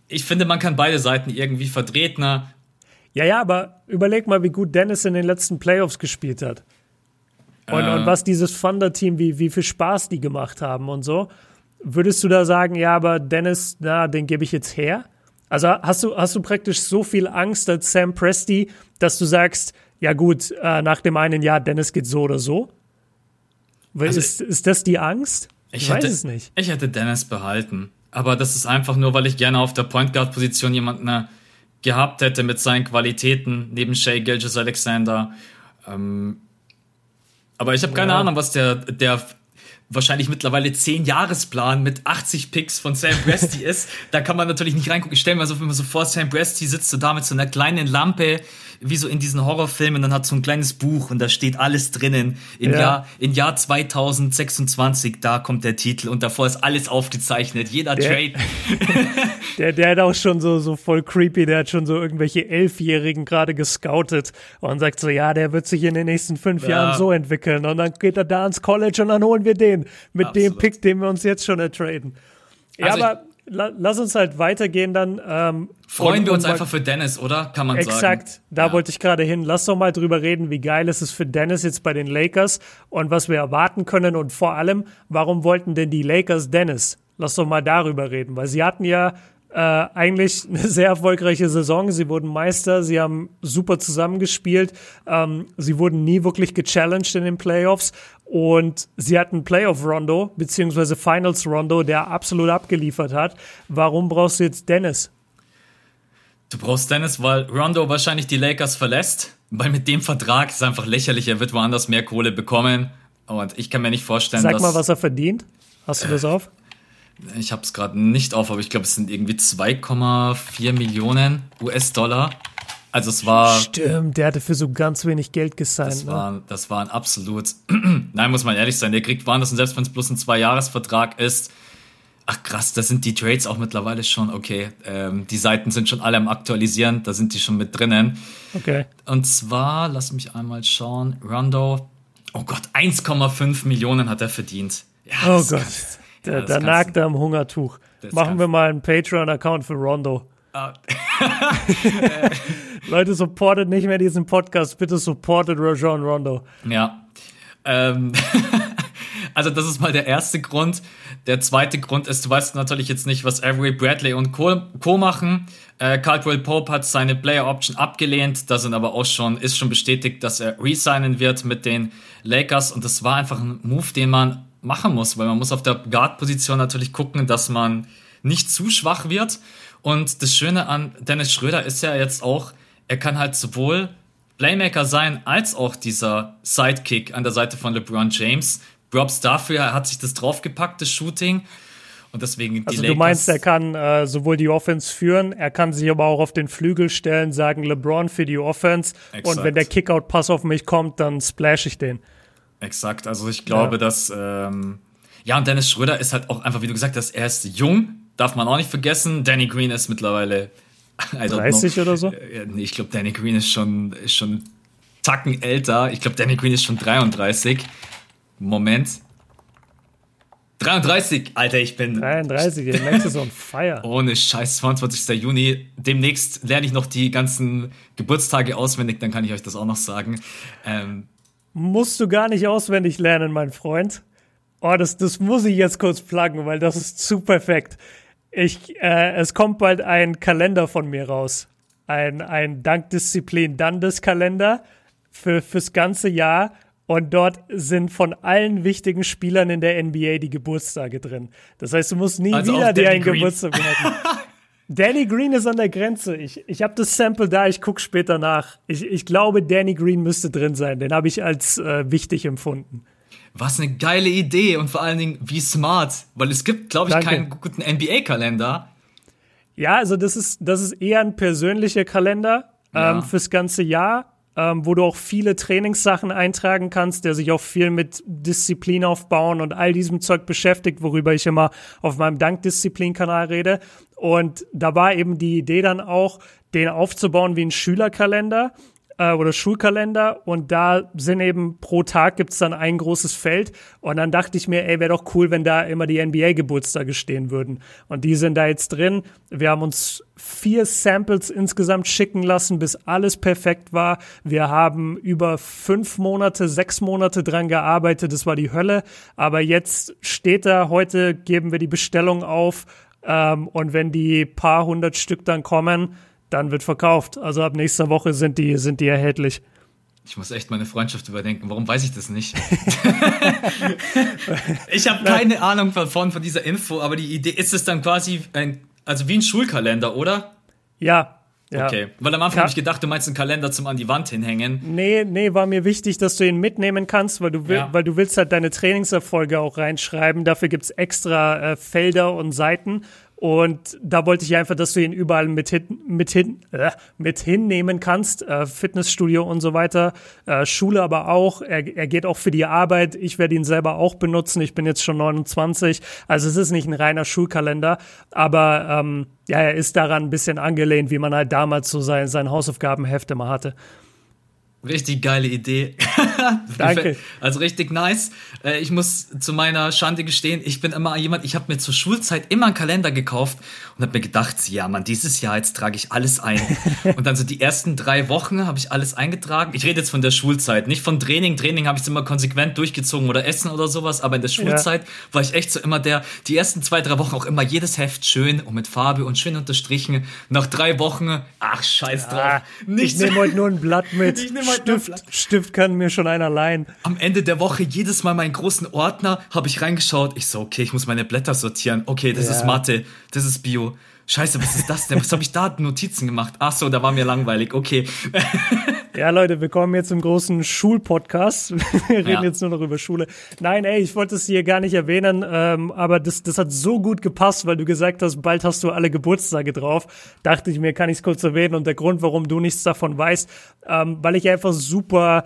ich finde, man kann beide Seiten irgendwie vertreten. Ja, ja, aber überleg mal, wie gut Dennis in den letzten Playoffs gespielt hat. Und, äh. und was dieses Thunder-Team, wie, wie viel Spaß die gemacht haben und so. Würdest du da sagen, ja, aber Dennis, na, den gebe ich jetzt her? Also hast du, hast du praktisch so viel Angst als Sam Presti, dass du sagst, ja gut, äh, nach dem einen Jahr, Dennis geht so oder so? Also ist, ist das die Angst? Ich, ich weiß hätte, es nicht. Ich hätte Dennis behalten. Aber das ist einfach nur, weil ich gerne auf der Point Guard Position jemanden äh, gehabt hätte mit seinen Qualitäten neben Shay Gilgis Alexander. Ähm, aber ich habe keine ja. Ahnung, was der, der wahrscheinlich mittlerweile 10 Jahresplan mit 80 Picks von Sam Presti ist. Da kann man natürlich nicht reingucken. Ich stelle mir so, wenn man so vor, Sam Presti sitzt so da mit so einer kleinen Lampe wie so in diesen Horrorfilmen, dann hat so ein kleines Buch und da steht alles drinnen. In, ja. Jahr, in Jahr 2026, da kommt der Titel und davor ist alles aufgezeichnet, jeder der, Trade. der, der hat auch schon so, so voll creepy, der hat schon so irgendwelche Elfjährigen gerade gescoutet und sagt so, ja, der wird sich in den nächsten fünf ja. Jahren so entwickeln und dann geht er da ans College und dann holen wir den mit Absolut. dem Pick, den wir uns jetzt schon ertraden. Ja, also aber lass uns halt weitergehen dann. Ähm, Freuen und, wir uns einfach für Dennis, oder? Kann man exakt, sagen. Exakt, da ja. wollte ich gerade hin. Lass doch mal drüber reden, wie geil ist es für Dennis jetzt bei den Lakers und was wir erwarten können und vor allem, warum wollten denn die Lakers Dennis? Lass doch mal darüber reden, weil sie hatten ja äh, eigentlich eine sehr erfolgreiche Saison. Sie wurden Meister, sie haben super zusammengespielt, ähm, sie wurden nie wirklich gechallenged in den Playoffs und sie hatten Playoff-Rondo beziehungsweise Finals-Rondo, der absolut abgeliefert hat. Warum brauchst du jetzt Dennis? Du brauchst Dennis, weil Rondo wahrscheinlich die Lakers verlässt, weil mit dem Vertrag ist einfach lächerlich. Er wird woanders mehr Kohle bekommen und ich kann mir nicht vorstellen, Sag dass. Sag mal, was er verdient. Hast du das auf? Ich habe es gerade nicht auf, aber ich glaube, es sind irgendwie 2,4 Millionen US-Dollar. Also es war. Stimmt, der hatte für so ganz wenig Geld gesigned. Das ne? war, das war ein absolut. Nein, muss man ehrlich sein. Der kriegt woanders und selbst wenn es bloß ein Zwei-Jahres-Vertrag ist. Ach krass, da sind die Trades auch mittlerweile schon okay. Ähm, die Seiten sind schon alle am Aktualisieren, da sind die schon mit drinnen. Okay. Und zwar, lass mich einmal schauen. Rondo, oh Gott, 1,5 Millionen hat er verdient. Ja, oh Gott. Kannst, der, ja, da nagt er am Hungertuch. Machen wir mal einen Patreon-Account für Rondo. Ah. Leute, supportet nicht mehr diesen Podcast. Bitte supportet Rajon Rondo. Ja. Ähm, also das ist mal der erste Grund. Der zweite Grund ist, du weißt natürlich jetzt nicht, was Avery Bradley und Co. Co machen. Äh, Caldwell Pope hat seine Player Option abgelehnt. Da sind aber auch schon, ist schon bestätigt, dass er resignen wird mit den Lakers. Und das war einfach ein Move, den man machen muss, weil man muss auf der Guard-Position natürlich gucken, dass man nicht zu schwach wird. Und das Schöne an Dennis Schröder ist ja jetzt auch, er kann halt sowohl Playmaker sein, als auch dieser Sidekick an der Seite von LeBron James. Props dafür, er hat sich das draufgepackt, das Shooting. Und deswegen also du meinst, er kann äh, sowohl die Offense führen, er kann sich aber auch auf den Flügel stellen, sagen LeBron für die Offense. Exakt. Und wenn der Kickout-Pass auf mich kommt, dann splash ich den. Exakt. Also ich glaube, ja. dass ähm, ja und Dennis Schröder ist halt auch einfach, wie du gesagt hast, er ist jung, darf man auch nicht vergessen. Danny Green ist mittlerweile 30 know. oder so? Äh, nee, ich glaube, Danny Green ist schon, ist schon Tacken älter. Ich glaube, Danny Green ist schon 33. Moment. 33, Alter, ich bin. 33, der Max ist on fire. Ohne Scheiß, 22. Juni. Demnächst lerne ich noch die ganzen Geburtstage auswendig, dann kann ich euch das auch noch sagen. Ähm, Musst du gar nicht auswendig lernen, mein Freund. Oh, das, das muss ich jetzt kurz pluggen, weil das ist zu perfekt. Ich, äh, es kommt bald ein Kalender von mir raus. Ein, ein Dankdisziplin Dandes-Kalender für, fürs ganze Jahr. Und dort sind von allen wichtigen Spielern in der NBA die Geburtstage drin. Das heißt, du musst nie also wieder dir einen Green. Geburtstag merken. Danny Green ist an der Grenze. Ich, ich habe das Sample da, ich gucke später nach. Ich, ich glaube, Danny Green müsste drin sein. Den habe ich als äh, wichtig empfunden. Was eine geile Idee und vor allen Dingen wie smart, weil es gibt, glaube ich, Danke. keinen guten NBA-Kalender. Ja, also das ist, das ist eher ein persönlicher Kalender ähm, ja. fürs ganze Jahr, ähm, wo du auch viele Trainingssachen eintragen kannst, der sich auch viel mit Disziplin aufbauen und all diesem Zeug beschäftigt, worüber ich immer auf meinem Dankdisziplin-Kanal rede. Und da war eben die Idee dann auch, den aufzubauen wie ein Schülerkalender äh, oder Schulkalender und da sind eben pro Tag gibt's dann ein großes Feld und dann dachte ich mir, ey, wäre doch cool, wenn da immer die NBA-Geburtstage stehen würden. Und die sind da jetzt drin. Wir haben uns vier Samples insgesamt schicken lassen, bis alles perfekt war. Wir haben über fünf Monate, sechs Monate dran gearbeitet. Das war die Hölle. Aber jetzt steht da, heute geben wir die Bestellung auf. Ähm, und wenn die paar hundert Stück dann kommen, dann wird verkauft. Also ab nächster Woche sind die, sind die erhältlich. Ich muss echt meine Freundschaft überdenken. Warum weiß ich das nicht? ich habe keine Ahnung von, von dieser Info, aber die Idee ist es dann quasi ein, also wie ein Schulkalender, oder? Ja, ja. Okay, weil am Anfang habe ich gedacht, du meinst einen Kalender zum an die Wand hinhängen. Nee, nee, war mir wichtig, dass du ihn mitnehmen kannst, weil du, will, ja. weil du willst halt deine Trainingserfolge auch reinschreiben. Dafür gibt's extra äh, Felder und Seiten Und da wollte ich einfach, dass du ihn überall mit, hin, mit, hin, äh, mit hinnehmen kannst. Äh, Fitnessstudio und so weiter. Äh, Schule aber auch. Er, er geht auch für die Arbeit. Ich werde ihn selber auch benutzen. Ich bin jetzt schon 29. Also es ist nicht ein reiner Schulkalender. Aber ähm, ja, er ist daran ein bisschen angelehnt, wie man halt damals so sein, sein Hausaufgabenheft immer hatte. Richtig geile Idee. Danke. Also richtig nice. Äh, ich muss zu meiner Schande gestehen, ich bin immer jemand, ich habe mir zur Schulzeit immer einen Kalender gekauft und habe mir gedacht, ja man, dieses Jahr jetzt trage ich alles ein. und dann so die ersten drei Wochen habe ich alles eingetragen. Ich rede jetzt von der Schulzeit, nicht von Training. Training habe ich immer konsequent durchgezogen oder Essen oder sowas, aber in der Schulzeit ja. war ich echt so immer der, die ersten zwei, drei Wochen auch immer jedes Heft schön und mit Farbe und schön unterstrichen. Nach drei Wochen, ach scheiß drauf. Ja, ich nehme heute nur ein Blatt mit. Ich nehme Stift, Stift kann mir schon einer leihen. Am Ende der Woche jedes Mal meinen großen Ordner habe ich reingeschaut. Ich so, okay, ich muss meine Blätter sortieren. Okay, das ja. ist Mathe, das ist Bio. Scheiße, was ist das denn? Was habe ich da Notizen gemacht? Ach so, da war mir langweilig. Okay. Ja, Leute, wir kommen jetzt zum großen Schulpodcast. Wir reden ja. jetzt nur noch über Schule. Nein, ey, ich wollte es hier gar nicht erwähnen, ähm, aber das, das hat so gut gepasst, weil du gesagt hast, bald hast du alle Geburtstage drauf. Dachte ich mir, kann ich es kurz erwähnen. Und der Grund, warum du nichts davon weißt, ähm, weil ich einfach super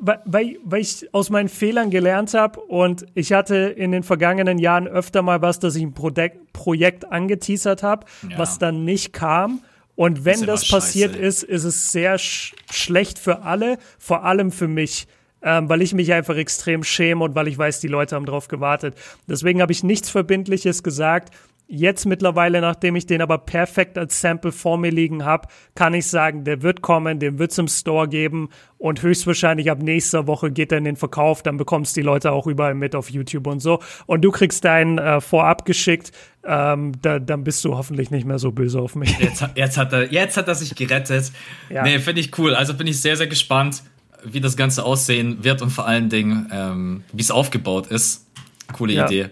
weil, weil ich aus meinen Fehlern gelernt habe und ich hatte in den vergangenen Jahren öfter mal was, dass ich ein Projekt, Projekt angeteasert habe, ja. was dann nicht kam. Und wenn das, das passiert scheiße. ist, ist es sehr sch schlecht für alle, vor allem für mich. Ähm, weil ich mich einfach extrem schäme und weil ich weiß, die Leute haben drauf gewartet. Deswegen habe ich nichts Verbindliches gesagt. Jetzt mittlerweile, nachdem ich den aber perfekt als Sample vor mir liegen habe, kann ich sagen, der wird kommen, den wird es im Store geben und höchstwahrscheinlich ab nächster Woche geht er in den Verkauf, dann bekommst die Leute auch überall mit auf YouTube und so. Und du kriegst deinen äh, vorab geschickt, ähm, da, dann bist du hoffentlich nicht mehr so böse auf mich. Jetzt, jetzt, hat, er, jetzt hat er sich gerettet. Ja. Nee, finde ich cool. Also bin ich sehr, sehr gespannt, wie das Ganze aussehen wird und vor allen Dingen, ähm, wie es aufgebaut ist. Coole ja. Idee.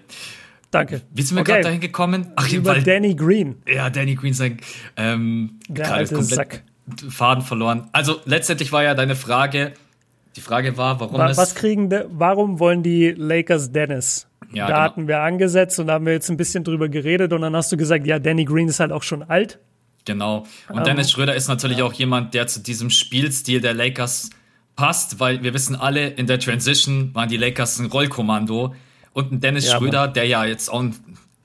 Danke. Wie sind wir okay. gerade dahin gekommen? Ach, Über weil, Danny Green. Ja, Danny Green sein ähm, Der alte Sack. Faden verloren. Also letztendlich war ja deine Frage, die Frage war, warum was, was kriegen warum wollen die Lakers Dennis? Ja, da genau. hatten wir angesetzt und da haben wir jetzt ein bisschen drüber geredet und dann hast du gesagt, ja, Danny Green ist halt auch schon alt. Genau. Und um, Dennis Schröder ist natürlich ja. auch jemand, der zu diesem Spielstil der Lakers passt, weil wir wissen alle, in der Transition waren die Lakers ein Rollkommando und ein Dennis ja, Schröder, Mann. der ja jetzt auch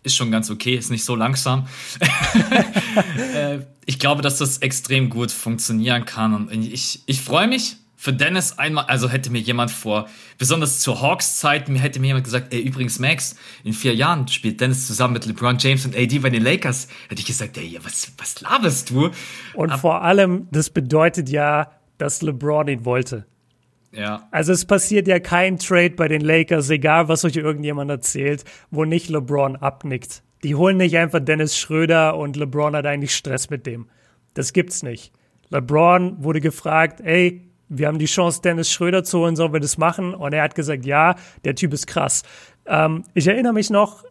ist schon ganz okay, ist nicht so langsam. äh, ich glaube, dass das extrem gut funktionieren kann und ich, ich freue mich für Dennis einmal, also hätte mir jemand vor, besonders zur Hawks-Zeit, mir hätte mir jemand gesagt, ey, übrigens, Max, in vier Jahren spielt Dennis zusammen mit LeBron James und AD bei den Lakers. Hätte ich gesagt, ey, was, was laberst du? Und Ab vor allem, das bedeutet ja, dass LeBron ihn wollte. Ja. Also es passiert ja kein Trade bei den Lakers, egal was euch irgendjemand erzählt, wo nicht LeBron abnickt. Die holen nicht einfach Dennis Schröder und LeBron hat eigentlich Stress mit dem. Das gibt's nicht. LeBron wurde gefragt, ey, wir haben die Chance, Dennis Schröder zu holen, sollen wir das machen? Und er hat gesagt, ja, der Typ ist krass. Ähm, ich erinnere mich noch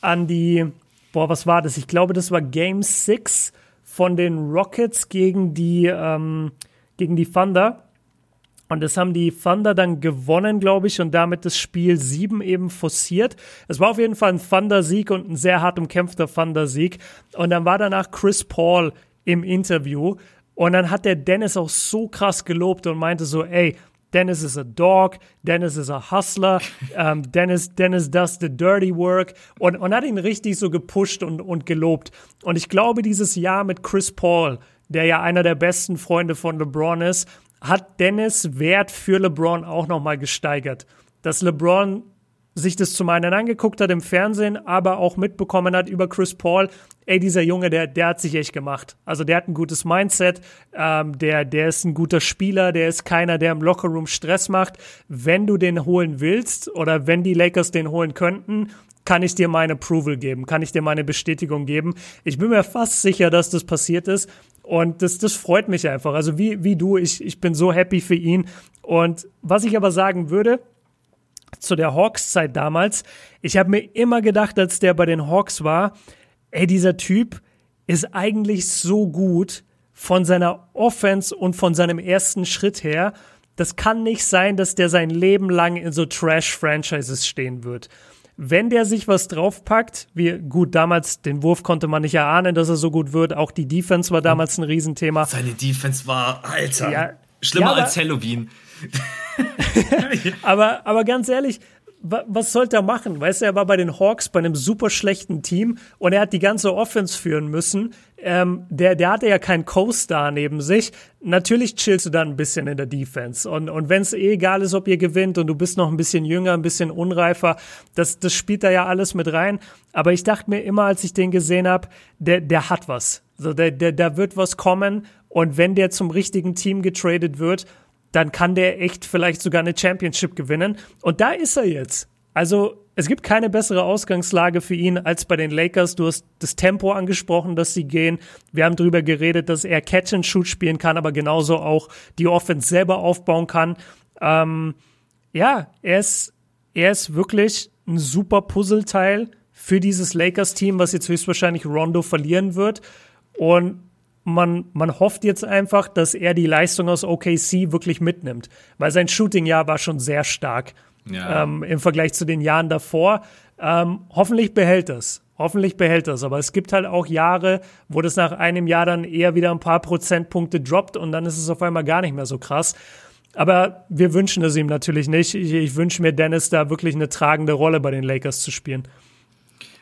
an die, boah, was war das? Ich glaube, das war Game 6 von den Rockets gegen die, ähm, gegen die Thunder und das haben die Thunder dann gewonnen, glaube ich, und damit das Spiel 7 eben forciert. Es war auf jeden Fall ein Thunder-Sieg und ein sehr hart umkämpfter Thunder-Sieg. Und dann war danach Chris Paul im Interview. Und dann hat der Dennis auch so krass gelobt und meinte so, ey, Dennis is a dog, Dennis is a hustler, ähm, Dennis, Dennis does the dirty work und, und hat ihn richtig so gepusht und, und gelobt. Und ich glaube, dieses Jahr mit Chris Paul, der ja einer der besten Freunde von LeBron ist, hat Dennis Wert für LeBron auch nochmal gesteigert. Dass LeBron sich das zum einen angeguckt hat im Fernsehen, aber auch mitbekommen hat über Chris Paul, ey, dieser Junge, der, der hat sich echt gemacht. Also der hat ein gutes Mindset, ähm, der, der ist ein guter Spieler, der ist keiner, der im Lockerroom Stress macht. Wenn du den holen willst oder wenn die Lakers den holen könnten, kann ich dir meine Approval geben, kann ich dir meine Bestätigung geben. Ich bin mir fast sicher, dass das passiert ist. Und das, das freut mich einfach. Also wie, wie du, ich, ich bin so happy für ihn. Und was ich aber sagen würde, zu der Hawks-Zeit damals, ich habe mir immer gedacht, als der bei den Hawks war, ey, dieser Typ ist eigentlich so gut von seiner Offense und von seinem ersten Schritt her. Das kann nicht sein, dass der sein Leben lang in so Trash-Franchises stehen wird. Wenn der sich was draufpackt, wie gut damals den Wurf konnte man nicht erahnen, dass er so gut wird. Auch die Defense war damals ein Riesenthema. Seine Defense war, Alter, ja, schlimmer ja, als Halloween. aber, aber ganz ehrlich, was sollte er machen? Weißt du, er war bei den Hawks bei einem super schlechten Team und er hat die ganze Offense führen müssen. Ähm, der, der hatte ja keinen Co-Star neben sich. Natürlich chillst du dann ein bisschen in der Defense. Und, und wenn es eh egal ist, ob ihr gewinnt und du bist noch ein bisschen jünger, ein bisschen unreifer, das, das spielt da ja alles mit rein. Aber ich dachte mir immer, als ich den gesehen habe, der, der hat was. So, der, der, da wird was kommen. Und wenn der zum richtigen Team getradet wird, dann kann der echt vielleicht sogar eine Championship gewinnen. Und da ist er jetzt. Also es gibt keine bessere Ausgangslage für ihn als bei den Lakers. Du hast das Tempo angesprochen, dass sie gehen. Wir haben darüber geredet, dass er Catch and Shoot spielen kann, aber genauso auch die Offense selber aufbauen kann. Ähm, ja, er ist, er ist wirklich ein super Puzzleteil für dieses Lakers-Team, was jetzt höchstwahrscheinlich Rondo verlieren wird. Und man, man hofft jetzt einfach, dass er die Leistung aus OKC wirklich mitnimmt, weil sein Shooting-Jahr war schon sehr stark ja. ähm, im Vergleich zu den Jahren davor. Ähm, hoffentlich behält es. Hoffentlich behält das. Aber es gibt halt auch Jahre, wo das nach einem Jahr dann eher wieder ein paar Prozentpunkte droppt und dann ist es auf einmal gar nicht mehr so krass. Aber wir wünschen es ihm natürlich nicht. Ich, ich wünsche mir Dennis da wirklich eine tragende Rolle bei den Lakers zu spielen.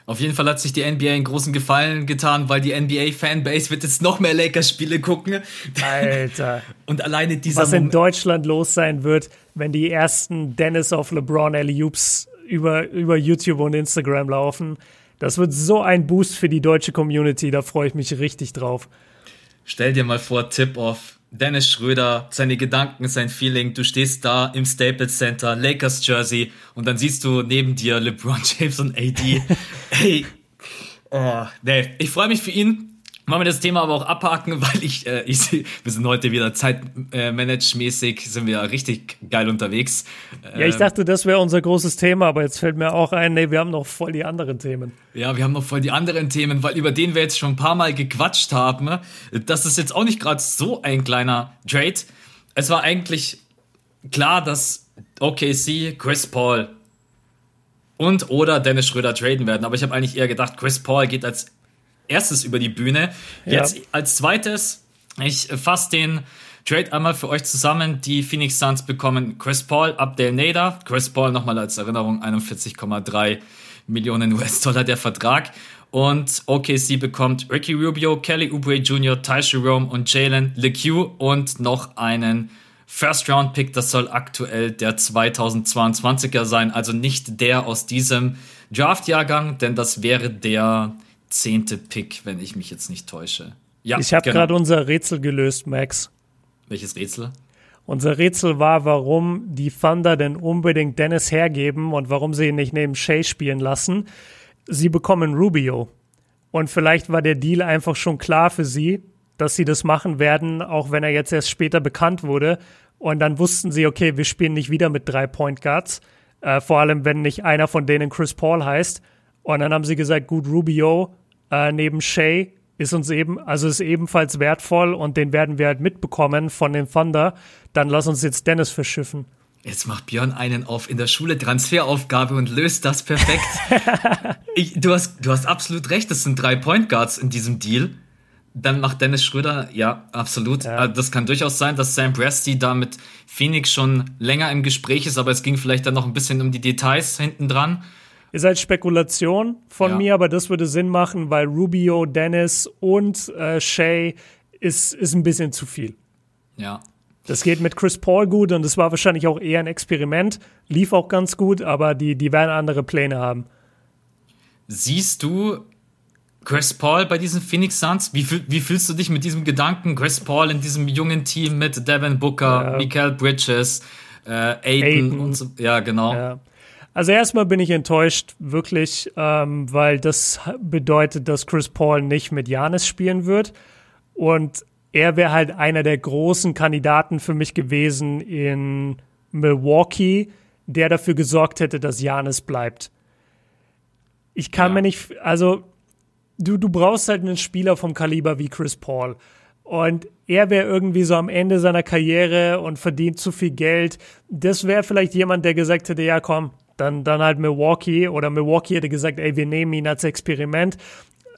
Auf jeden Fall hat sich die NBA einen großen Gefallen getan, weil die NBA-Fanbase wird jetzt noch mehr Lakers-Spiele gucken. Alter. Und alleine dieser Was in Deutschland los sein wird, wenn die ersten Dennis of LeBron Alley-Oops über, über YouTube und Instagram laufen. Das wird so ein Boost für die deutsche Community, da freue ich mich richtig drauf. Stell dir mal vor, Tip-Off Dennis Schröder, seine Gedanken, sein Feeling. Du stehst da im Staples Center, Lakers Jersey und dann siehst du neben dir LeBron James und AD. Hey, oh, nee, ich freue mich für ihn. Wollen wir das Thema aber auch abhaken, weil ich, äh, ich wir sind heute wieder zeitmanagemäßig, äh, sind wir richtig geil unterwegs. Ja, ich ähm, dachte, das wäre unser großes Thema, aber jetzt fällt mir auch ein, nee, wir haben noch voll die anderen Themen. Ja, wir haben noch voll die anderen Themen, weil über den wir jetzt schon ein paar Mal gequatscht haben. Das ist jetzt auch nicht gerade so ein kleiner Trade. Es war eigentlich klar, dass OKC Chris Paul und oder Dennis Schröder traden werden, aber ich habe eigentlich eher gedacht, Chris Paul geht als erstes über die Bühne. Jetzt ja. als zweites, ich fasse den Trade einmal für euch zusammen. Die Phoenix Suns bekommen Chris Paul, Abdel Nader. Chris Paul nochmal als Erinnerung 41,3 Millionen US-Dollar der Vertrag. Und OKC bekommt Ricky Rubio, Kelly Oubre Jr., Ty Jerome und Jalen LeCue und noch einen First-Round-Pick. Das soll aktuell der 2022er sein, also nicht der aus diesem Draft-Jahrgang, denn das wäre der zehnte Pick, wenn ich mich jetzt nicht täusche. Ja, ich habe genau. gerade unser Rätsel gelöst, Max. Welches Rätsel? Unser Rätsel war, warum die Thunder denn unbedingt Dennis hergeben und warum sie ihn nicht neben Shay spielen lassen. Sie bekommen Rubio. Und vielleicht war der Deal einfach schon klar für sie, dass sie das machen werden, auch wenn er jetzt erst später bekannt wurde. Und dann wussten sie, okay, wir spielen nicht wieder mit drei Point Guards. Äh, vor allem, wenn nicht einer von denen Chris Paul heißt. Und dann haben sie gesagt, gut, Rubio äh, neben Shay ist uns eben, also ist ebenfalls wertvoll und den werden wir halt mitbekommen von den Thunder. Dann lass uns jetzt Dennis verschiffen. Jetzt macht Björn einen auf in der Schule Transferaufgabe und löst das perfekt. ich, du, hast, du hast absolut recht, das sind drei Point Guards in diesem Deal. Dann macht Dennis Schröder, ja, absolut. Ja. Äh, das kann durchaus sein, dass Sam Presti da mit Phoenix schon länger im Gespräch ist, aber es ging vielleicht dann noch ein bisschen um die Details hinten dran. Ist halt Spekulation von ja. mir, aber das würde Sinn machen, weil Rubio, Dennis und äh, Shay ist, ist ein bisschen zu viel. Ja. Das geht mit Chris Paul gut und das war wahrscheinlich auch eher ein Experiment. Lief auch ganz gut, aber die, die werden andere Pläne haben. Siehst du Chris Paul bei diesen Phoenix Suns? Wie, wie fühlst du dich mit diesem Gedanken, Chris Paul in diesem jungen Team mit Devin Booker, ja. Mikael Bridges, äh, Aiden, Aiden, und so? Ja, genau. Ja. Also erstmal bin ich enttäuscht, wirklich, ähm, weil das bedeutet, dass Chris Paul nicht mit Janis spielen wird. Und er wäre halt einer der großen Kandidaten für mich gewesen in Milwaukee, der dafür gesorgt hätte, dass Janis bleibt. Ich kann ja. mir nicht, also du, du brauchst halt einen Spieler vom Kaliber wie Chris Paul. Und er wäre irgendwie so am Ende seiner Karriere und verdient zu viel Geld. Das wäre vielleicht jemand, der gesagt hätte, ja komm, dann, dann halt Milwaukee oder Milwaukee hätte gesagt, ey, wir nehmen ihn als Experiment.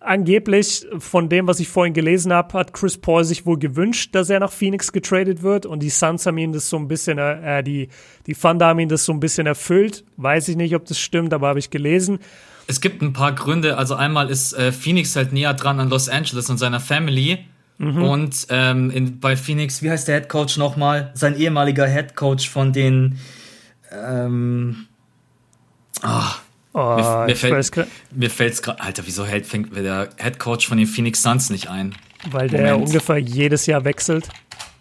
Angeblich, von dem, was ich vorhin gelesen habe, hat Chris Paul sich wohl gewünscht, dass er nach Phoenix getradet wird und die Suns haben ihn das so ein bisschen, äh, die, die Thunder haben ihn das so ein bisschen erfüllt. Weiß ich nicht, ob das stimmt, aber habe ich gelesen. Es gibt ein paar Gründe. Also einmal ist äh, Phoenix halt näher dran an Los Angeles und seiner Family. Mhm. Und ähm, in, bei Phoenix, wie heißt der Head Coach nochmal? Sein ehemaliger Head Coach von den ähm, oh, Oh, mir, mir, fällt, mir fällt's gerade, Alter, wieso hält, fängt der Head Coach von den Phoenix Suns nicht ein? Weil der Moment. ungefähr jedes Jahr wechselt.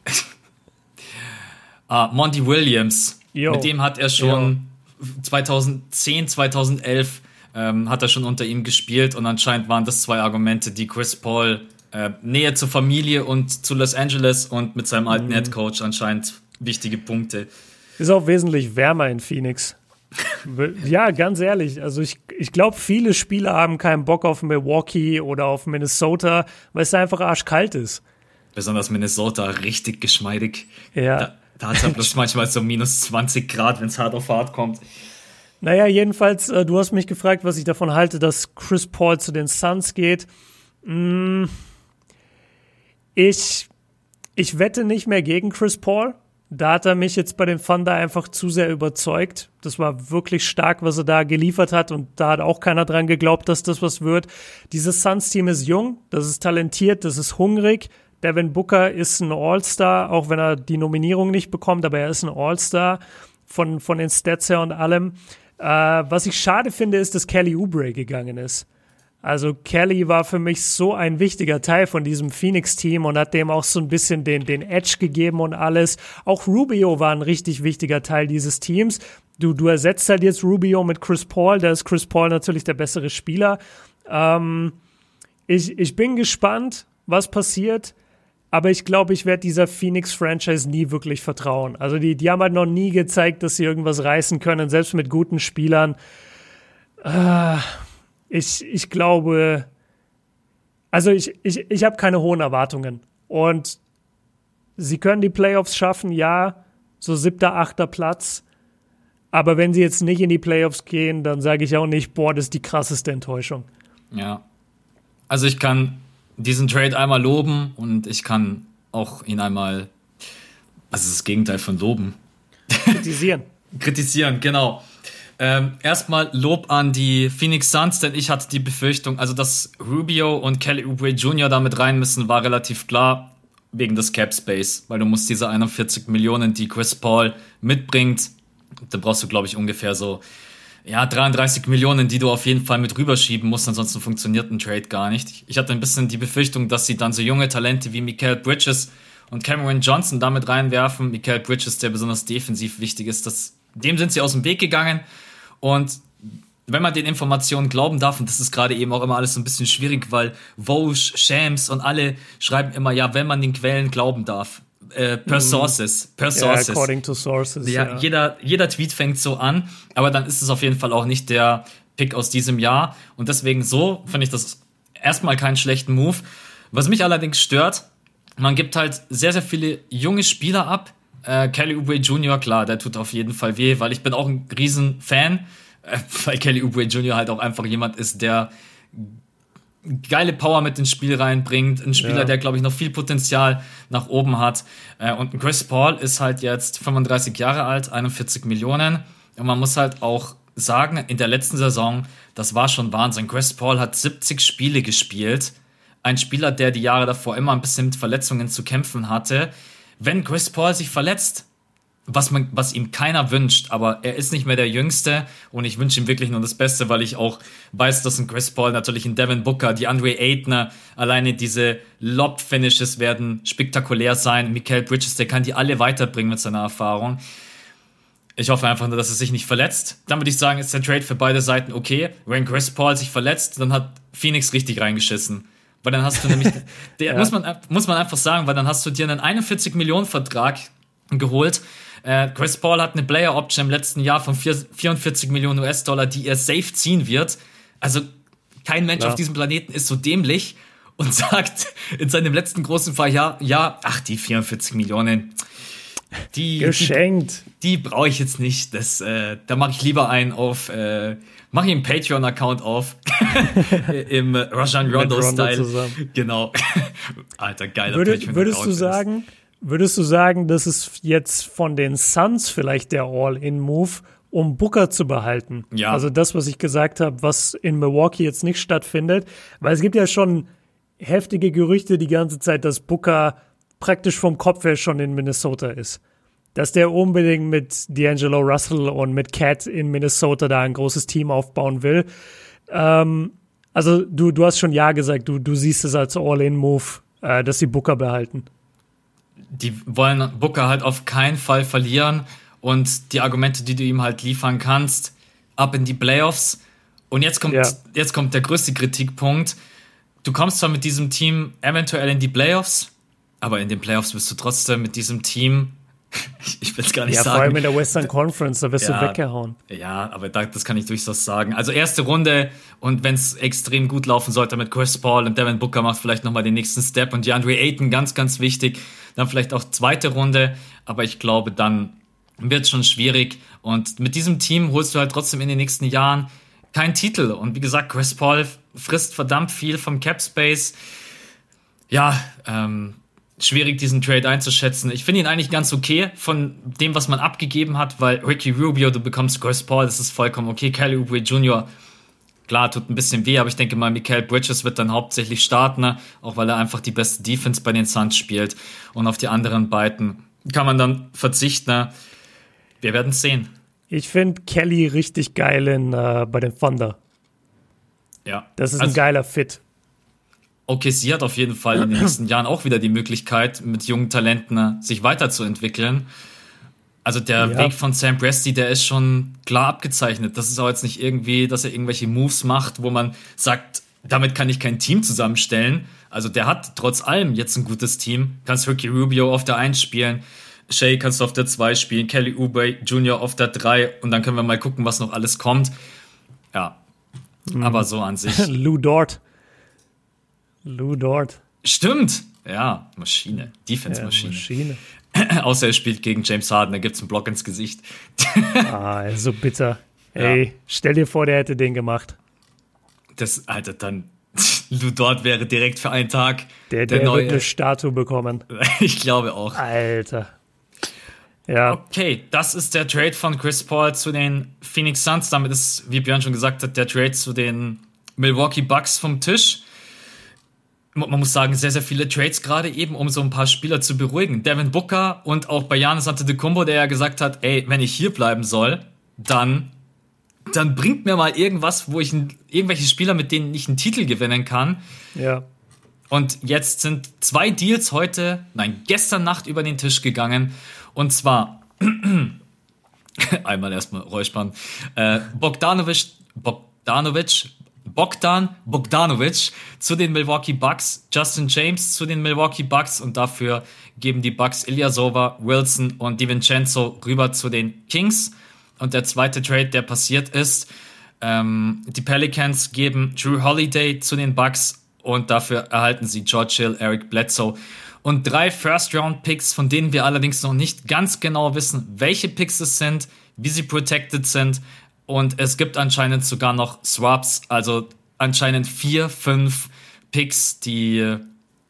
ah, Monty Williams. Yo. Mit dem hat er schon Yo. 2010, 2011 ähm, hat er schon unter ihm gespielt und anscheinend waren das zwei Argumente, die Chris Paul äh, Nähe zur Familie und zu Los Angeles und mit seinem alten mhm. Head Coach anscheinend wichtige Punkte. Ist auch wesentlich wärmer in Phoenix. Ja, ganz ehrlich. Also ich, ich glaube, viele Spieler haben keinen Bock auf Milwaukee oder auf Minnesota, weil es einfach arschkalt ist. Besonders Minnesota richtig geschmeidig. Ja. Da, da hat es ja bloß manchmal so minus 20 Grad, wenn es hart auf hart kommt. Naja, jedenfalls, äh, du hast mich gefragt, was ich davon halte, dass Chris Paul zu den Suns geht. Mm, ich, ich wette nicht mehr gegen Chris Paul. Da hat er mich jetzt bei den Thunder einfach zu sehr überzeugt. Das war wirklich stark, was er da geliefert hat und da hat auch keiner dran geglaubt, dass das was wird. Dieses Suns-Team ist jung, das ist talentiert, das ist hungrig. Devin Booker ist ein All-Star, auch wenn er die Nominierung nicht bekommt, aber er ist ein All-Star von, von den Stats her und allem. Äh, was ich schade finde, ist, dass Kelly Oubre gegangen ist. Also Kelly war für mich so ein wichtiger Teil von diesem Phoenix-Team und hat dem auch so ein bisschen den, den Edge gegeben und alles. Auch Rubio war ein richtig wichtiger Teil dieses Teams. Du, du ersetzt halt jetzt Rubio mit Chris Paul, da ist Chris Paul natürlich der bessere Spieler. Ähm, ich, ich bin gespannt, was passiert, aber ich glaube, ich werde dieser Phoenix-Franchise nie wirklich vertrauen. Also die, die haben halt noch nie gezeigt, dass sie irgendwas reißen können, selbst mit guten Spielern. Äh, ich, ich glaube, also ich, ich, ich habe keine hohen Erwartungen. Und sie können die Playoffs schaffen, ja, so siebter, achter Platz. Aber wenn sie jetzt nicht in die Playoffs gehen, dann sage ich auch nicht, boah, das ist die krasseste Enttäuschung. Ja. Also ich kann diesen Trade einmal loben und ich kann auch ihn einmal, was ist das Gegenteil von loben? Kritisieren. Kritisieren, genau. Ähm, erstmal Lob an die Phoenix Suns, denn ich hatte die Befürchtung, also dass Rubio und Kelly Oubre Jr. damit rein müssen, war relativ klar wegen des Cap Space, weil du musst diese 41 Millionen, die Chris Paul mitbringt, da brauchst du glaube ich ungefähr so ja 33 Millionen, die du auf jeden Fall mit rüberschieben musst, ansonsten funktioniert ein Trade gar nicht. Ich hatte ein bisschen die Befürchtung, dass sie dann so junge Talente wie Mikael Bridges und Cameron Johnson damit reinwerfen. Mikael Bridges, der besonders defensiv wichtig ist, das, dem sind sie aus dem Weg gegangen. Und wenn man den Informationen glauben darf, und das ist gerade eben auch immer alles so ein bisschen schwierig, weil Vogue, Shams und alle schreiben immer, ja, wenn man den Quellen glauben darf. Äh, per mm. sources, per sources. Yeah, according to sources. Ja, ja, Jeder, jeder Tweet fängt so an, aber dann ist es auf jeden Fall auch nicht der Pick aus diesem Jahr. Und deswegen so finde ich das erstmal keinen schlechten Move. Was mich allerdings stört, man gibt halt sehr, sehr viele junge Spieler ab, äh, Kelly Oubre Jr., klar, der tut auf jeden Fall weh, weil ich bin auch ein Riesenfan, äh, weil Kelly Oubre Jr. halt auch einfach jemand ist, der geile Power mit ins Spiel reinbringt. Ein Spieler, ja. der, glaube ich, noch viel Potenzial nach oben hat. Äh, und Chris Paul ist halt jetzt 35 Jahre alt, 41 Millionen. Und man muss halt auch sagen, in der letzten Saison, das war schon Wahnsinn. Chris Paul hat 70 Spiele gespielt. Ein Spieler, der die Jahre davor immer ein bisschen mit Verletzungen zu kämpfen hatte wenn Chris Paul sich verletzt, was, man, was ihm keiner wünscht, aber er ist nicht mehr der Jüngste und ich wünsche ihm wirklich nur das Beste, weil ich auch weiß, dass ein Chris Paul, natürlich ein Devin Booker, die Andre Aitner, alleine diese Lob-Finishes werden spektakulär sein. Michael Bridges, der kann die alle weiterbringen mit seiner Erfahrung. Ich hoffe einfach nur, dass er sich nicht verletzt. Dann würde ich sagen, ist der Trade für beide Seiten okay. Wenn Chris Paul sich verletzt, dann hat Phoenix richtig reingeschissen. Weil dann hast du nämlich, der, ja. muss, man, muss man einfach sagen, weil dann hast du dir einen 41 Millionen Vertrag geholt. Äh, Chris Paul hat eine Player Option im letzten Jahr von 44 Millionen US-Dollar, die er safe ziehen wird. Also kein Mensch ja. auf diesem Planeten ist so dämlich und sagt in seinem letzten großen Fall, ja, ja, ach, die 44 Millionen, Die, Geschenkt. Die, die brauche ich jetzt nicht. Das, äh, da mache ich lieber einen auf, äh, mache ich einen Patreon-Account auf. Im Rajan Rondo-Style. Genau. Alter, geiler Würde, Würdest du sagen, würdest du sagen, das ist jetzt von den Suns vielleicht der All-In-Move, um Booker zu behalten? Ja. Also das, was ich gesagt habe, was in Milwaukee jetzt nicht stattfindet. Weil es gibt ja schon heftige Gerüchte die ganze Zeit, dass Booker praktisch vom Kopf her schon in Minnesota ist. Dass der unbedingt mit D'Angelo Russell und mit Cat in Minnesota da ein großes Team aufbauen will. Ähm, also du, du hast schon Ja gesagt, du, du siehst es als All-In-Move, äh, dass sie Booker behalten. Die wollen Booker halt auf keinen Fall verlieren und die Argumente, die du ihm halt liefern kannst, ab in die Playoffs. Und jetzt kommt, ja. jetzt kommt der größte Kritikpunkt. Du kommst zwar mit diesem Team eventuell in die Playoffs, aber in den Playoffs bist du trotzdem mit diesem Team. Ich will es gar nicht ja, sagen. Vor allem in der Western Conference, da wirst ja, du weggehauen. Ja, aber da, das kann ich durchaus sagen. Also erste Runde und wenn es extrem gut laufen sollte mit Chris Paul und Devin Booker macht vielleicht nochmal den nächsten Step und DeAndre Ayton ganz, ganz wichtig. Dann vielleicht auch zweite Runde, aber ich glaube, dann wird es schon schwierig. Und mit diesem Team holst du halt trotzdem in den nächsten Jahren keinen Titel. Und wie gesagt, Chris Paul frisst verdammt viel vom Cap Space. Ja, ähm, schwierig, diesen Trade einzuschätzen. Ich finde ihn eigentlich ganz okay von dem, was man abgegeben hat, weil Ricky Rubio, du bekommst Chris Paul, das ist vollkommen okay. Kelly Oubre Jr., klar, tut ein bisschen weh, aber ich denke mal, Michael Bridges wird dann hauptsächlich starten, ne? auch weil er einfach die beste Defense bei den Suns spielt. Und auf die anderen beiden kann man dann verzichten. Ne? Wir werden es sehen. Ich finde Kelly richtig geil in, äh, bei den Thunder. Ja. Das ist also, ein geiler Fit okay, sie hat auf jeden Fall in den nächsten Jahren auch wieder die Möglichkeit, mit jungen Talenten äh, sich weiterzuentwickeln. Also der ja. Weg von Sam Presti, der ist schon klar abgezeichnet. Das ist auch jetzt nicht irgendwie, dass er irgendwelche Moves macht, wo man sagt, damit kann ich kein Team zusammenstellen. Also der hat trotz allem jetzt ein gutes Team. Kannst Ricky Rubio auf der 1 spielen, Shay kannst du auf der 2 spielen, Kelly Oubre Jr. auf der 3 und dann können wir mal gucken, was noch alles kommt. Ja, mhm. aber so an sich. Lou Dort. Lou Dort. Stimmt. Ja, Maschine. Defense-Maschine. Ja, Maschine. Außer er spielt gegen James Harden, da gibt es einen Block ins Gesicht. ah, so bitter. Ey, ja. stell dir vor, der hätte den gemacht. Das, Alter, dann. Lou Dort wäre direkt für einen Tag. Der, der, der neue. wird eine Statue bekommen. ich glaube auch. Alter. Ja. Okay, das ist der Trade von Chris Paul zu den Phoenix Suns. Damit ist, wie Björn schon gesagt hat, der Trade zu den Milwaukee Bucks vom Tisch man muss sagen, sehr, sehr viele Trades gerade eben, um so ein paar Spieler zu beruhigen. Devin Booker und auch bei Janis Antetokounmpo, der ja gesagt hat, ey, wenn ich hier bleiben soll, dann, dann bringt mir mal irgendwas, wo ich irgendwelche Spieler, mit denen ich einen Titel gewinnen kann. Ja. Und jetzt sind zwei Deals heute, nein, gestern Nacht über den Tisch gegangen. Und zwar, einmal erstmal räuspern, äh, Bogdanovic, Bogdanovic Bogdan Bogdanovic zu den Milwaukee Bucks, Justin James zu den Milwaukee Bucks und dafür geben die Bucks Ilyasova, Wilson und DiVincenzo rüber zu den Kings. Und der zweite Trade, der passiert ist, ähm, die Pelicans geben Drew Holiday zu den Bucks und dafür erhalten sie George Hill, Eric Bledsoe und drei First-Round-Picks, von denen wir allerdings noch nicht ganz genau wissen, welche Picks es sind, wie sie protected sind und es gibt anscheinend sogar noch Swaps, also anscheinend vier, fünf Picks, die,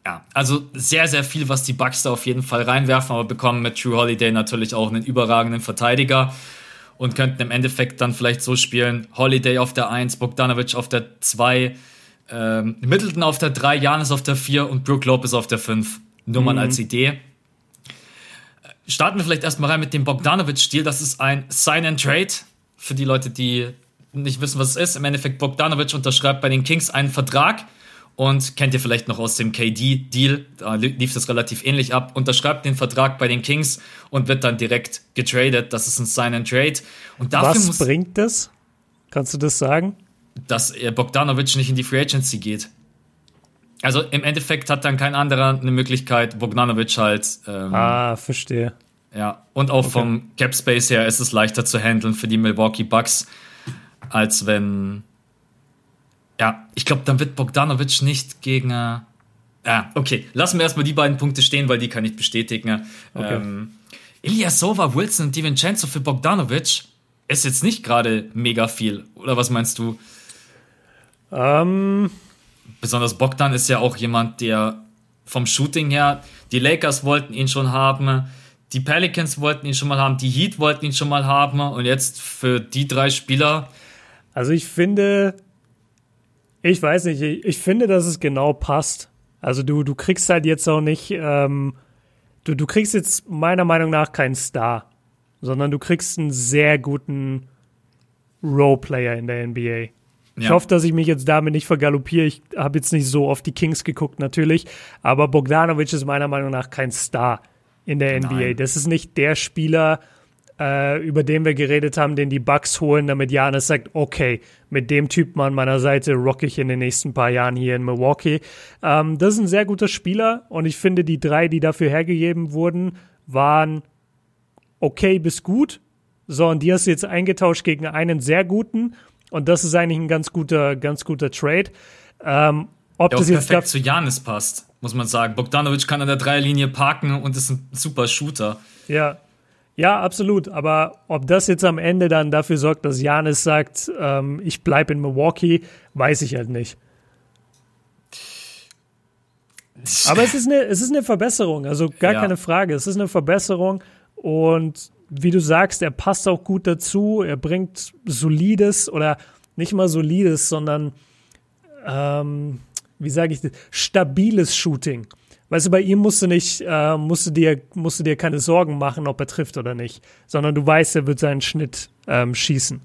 ja, also sehr, sehr viel, was die Bucks da auf jeden Fall reinwerfen, aber bekommen mit True Holiday natürlich auch einen überragenden Verteidiger und könnten im Endeffekt dann vielleicht so spielen: Holiday auf der 1, Bogdanovic auf der 2, ähm, Middleton auf der 3, Janis auf der 4 und Brook Lopez auf der 5. Nur mal mhm. als Idee. Starten wir vielleicht erstmal rein mit dem Bogdanovic-Stil. Das ist ein Sign and Trade für die Leute, die nicht wissen, was es ist. Im Endeffekt, Bogdanovic unterschreibt bei den Kings einen Vertrag und kennt ihr vielleicht noch aus dem KD-Deal, da lief das relativ ähnlich ab, unterschreibt den Vertrag bei den Kings und wird dann direkt getradet. Das ist ein Sign-and-Trade. Und dafür Was bringt das? Kannst du das sagen? Dass Bogdanovic nicht in die Free Agency geht. Also im Endeffekt hat dann kein anderer eine Möglichkeit, Bogdanovic halt. Ähm, ah, verstehe. Ja, und auch okay. vom Cap Space her ist es leichter zu handeln für die Milwaukee Bucks, als wenn. Ja, ich glaube, dann wird Bogdanovic nicht gegen. Äh, ja, okay, lassen wir erstmal die beiden Punkte stehen, weil die kann ich bestätigen. Okay. Ähm, Ilyasova, Wilson und DiVincenzo für Bogdanovic ist jetzt nicht gerade mega viel. Oder was meinst du? Ähm. Besonders Bogdan ist ja auch jemand, der vom Shooting her, die Lakers wollten ihn schon haben, die Pelicans wollten ihn schon mal haben, die Heat wollten ihn schon mal haben und jetzt für die drei Spieler. Also ich finde, ich weiß nicht, ich, ich finde, dass es genau passt. Also du, du kriegst halt jetzt auch nicht, ähm, du, du kriegst jetzt meiner Meinung nach keinen Star, sondern du kriegst einen sehr guten Roleplayer in der NBA. Ja. Ich hoffe, dass ich mich jetzt damit nicht vergaloppiere. Ich habe jetzt nicht so oft die Kings geguckt, natürlich. Aber Bogdanovic ist meiner Meinung nach kein Star in der NBA. Nein. Das ist nicht der Spieler, äh, über den wir geredet haben, den die Bucks holen, damit Janis sagt, okay, mit dem Typen an meiner Seite rock ich in den nächsten paar Jahren hier in Milwaukee. Ähm, das ist ein sehr guter Spieler und ich finde, die drei, die dafür hergegeben wurden, waren okay bis gut. So, und die hast du jetzt eingetauscht gegen einen sehr guten. Und das ist eigentlich ein ganz guter, ganz guter Trade. Ähm, ob Der das jetzt perfekt zu Janis passt, muss man sagen. Bogdanovic kann an der Dreierlinie parken und ist ein super Shooter. Ja, ja, absolut. Aber ob das jetzt am Ende dann dafür sorgt, dass Janis sagt, ähm, ich bleibe in Milwaukee, weiß ich halt nicht. Aber es ist eine, es ist eine Verbesserung, also gar ja. keine Frage. Es ist eine Verbesserung und wie du sagst, er passt auch gut dazu. Er bringt solides oder nicht mal solides, sondern ähm, wie sage ich das, stabiles Shooting. Weißt du, bei ihm musst du nicht, äh, musst du dir, musst du dir keine Sorgen machen, ob er trifft oder nicht, sondern du weißt, er wird seinen Schnitt ähm, schießen.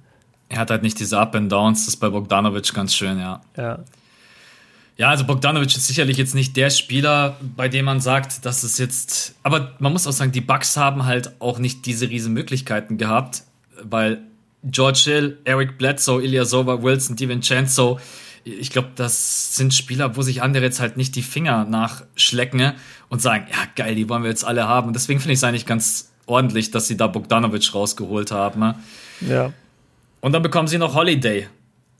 Er hat halt nicht diese Up and Downs, das ist bei Bogdanovic ganz schön, ja. Ja. Ja, also Bogdanovic ist sicherlich jetzt nicht der Spieler, bei dem man sagt, dass es jetzt. Aber man muss auch sagen, die Bucks haben halt auch nicht diese riesen Möglichkeiten gehabt, weil George Hill, Eric Bledsoe, Ilyasova, Wilson, DiVincenzo, ich glaube, das sind Spieler, wo sich andere jetzt halt nicht die Finger nachschlecken und sagen, ja geil, die wollen wir jetzt alle haben. Und deswegen finde ich es eigentlich ganz ordentlich, dass sie da Bogdanovic rausgeholt haben. Ja. Und dann bekommen sie noch Holiday.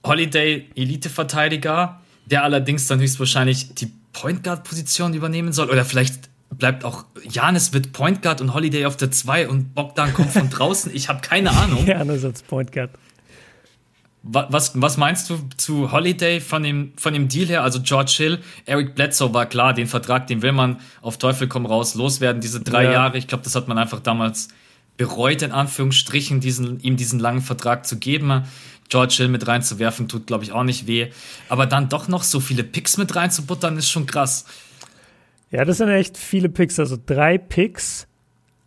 Holiday, Elite-Verteidiger, der allerdings dann höchstwahrscheinlich die Point Guard-Position übernehmen soll. Oder vielleicht bleibt auch Janis wird Point Guard und Holiday auf der 2 und Bogdan kommt von draußen. Ich habe keine Ahnung. Janis als Point Guard. Was, was meinst du zu Holiday von dem, von dem Deal her? Also George Hill, Eric Bledsoe war klar, den Vertrag, den will man auf Teufel komm raus loswerden, diese drei ja. Jahre. Ich glaube, das hat man einfach damals bereut, in Anführungsstrichen, diesen, ihm diesen langen Vertrag zu geben. George Hill mit reinzuwerfen, tut, glaube ich, auch nicht weh. Aber dann doch noch so viele Picks mit reinzubuttern, ist schon krass. Ja, das sind echt viele Picks, also drei Picks.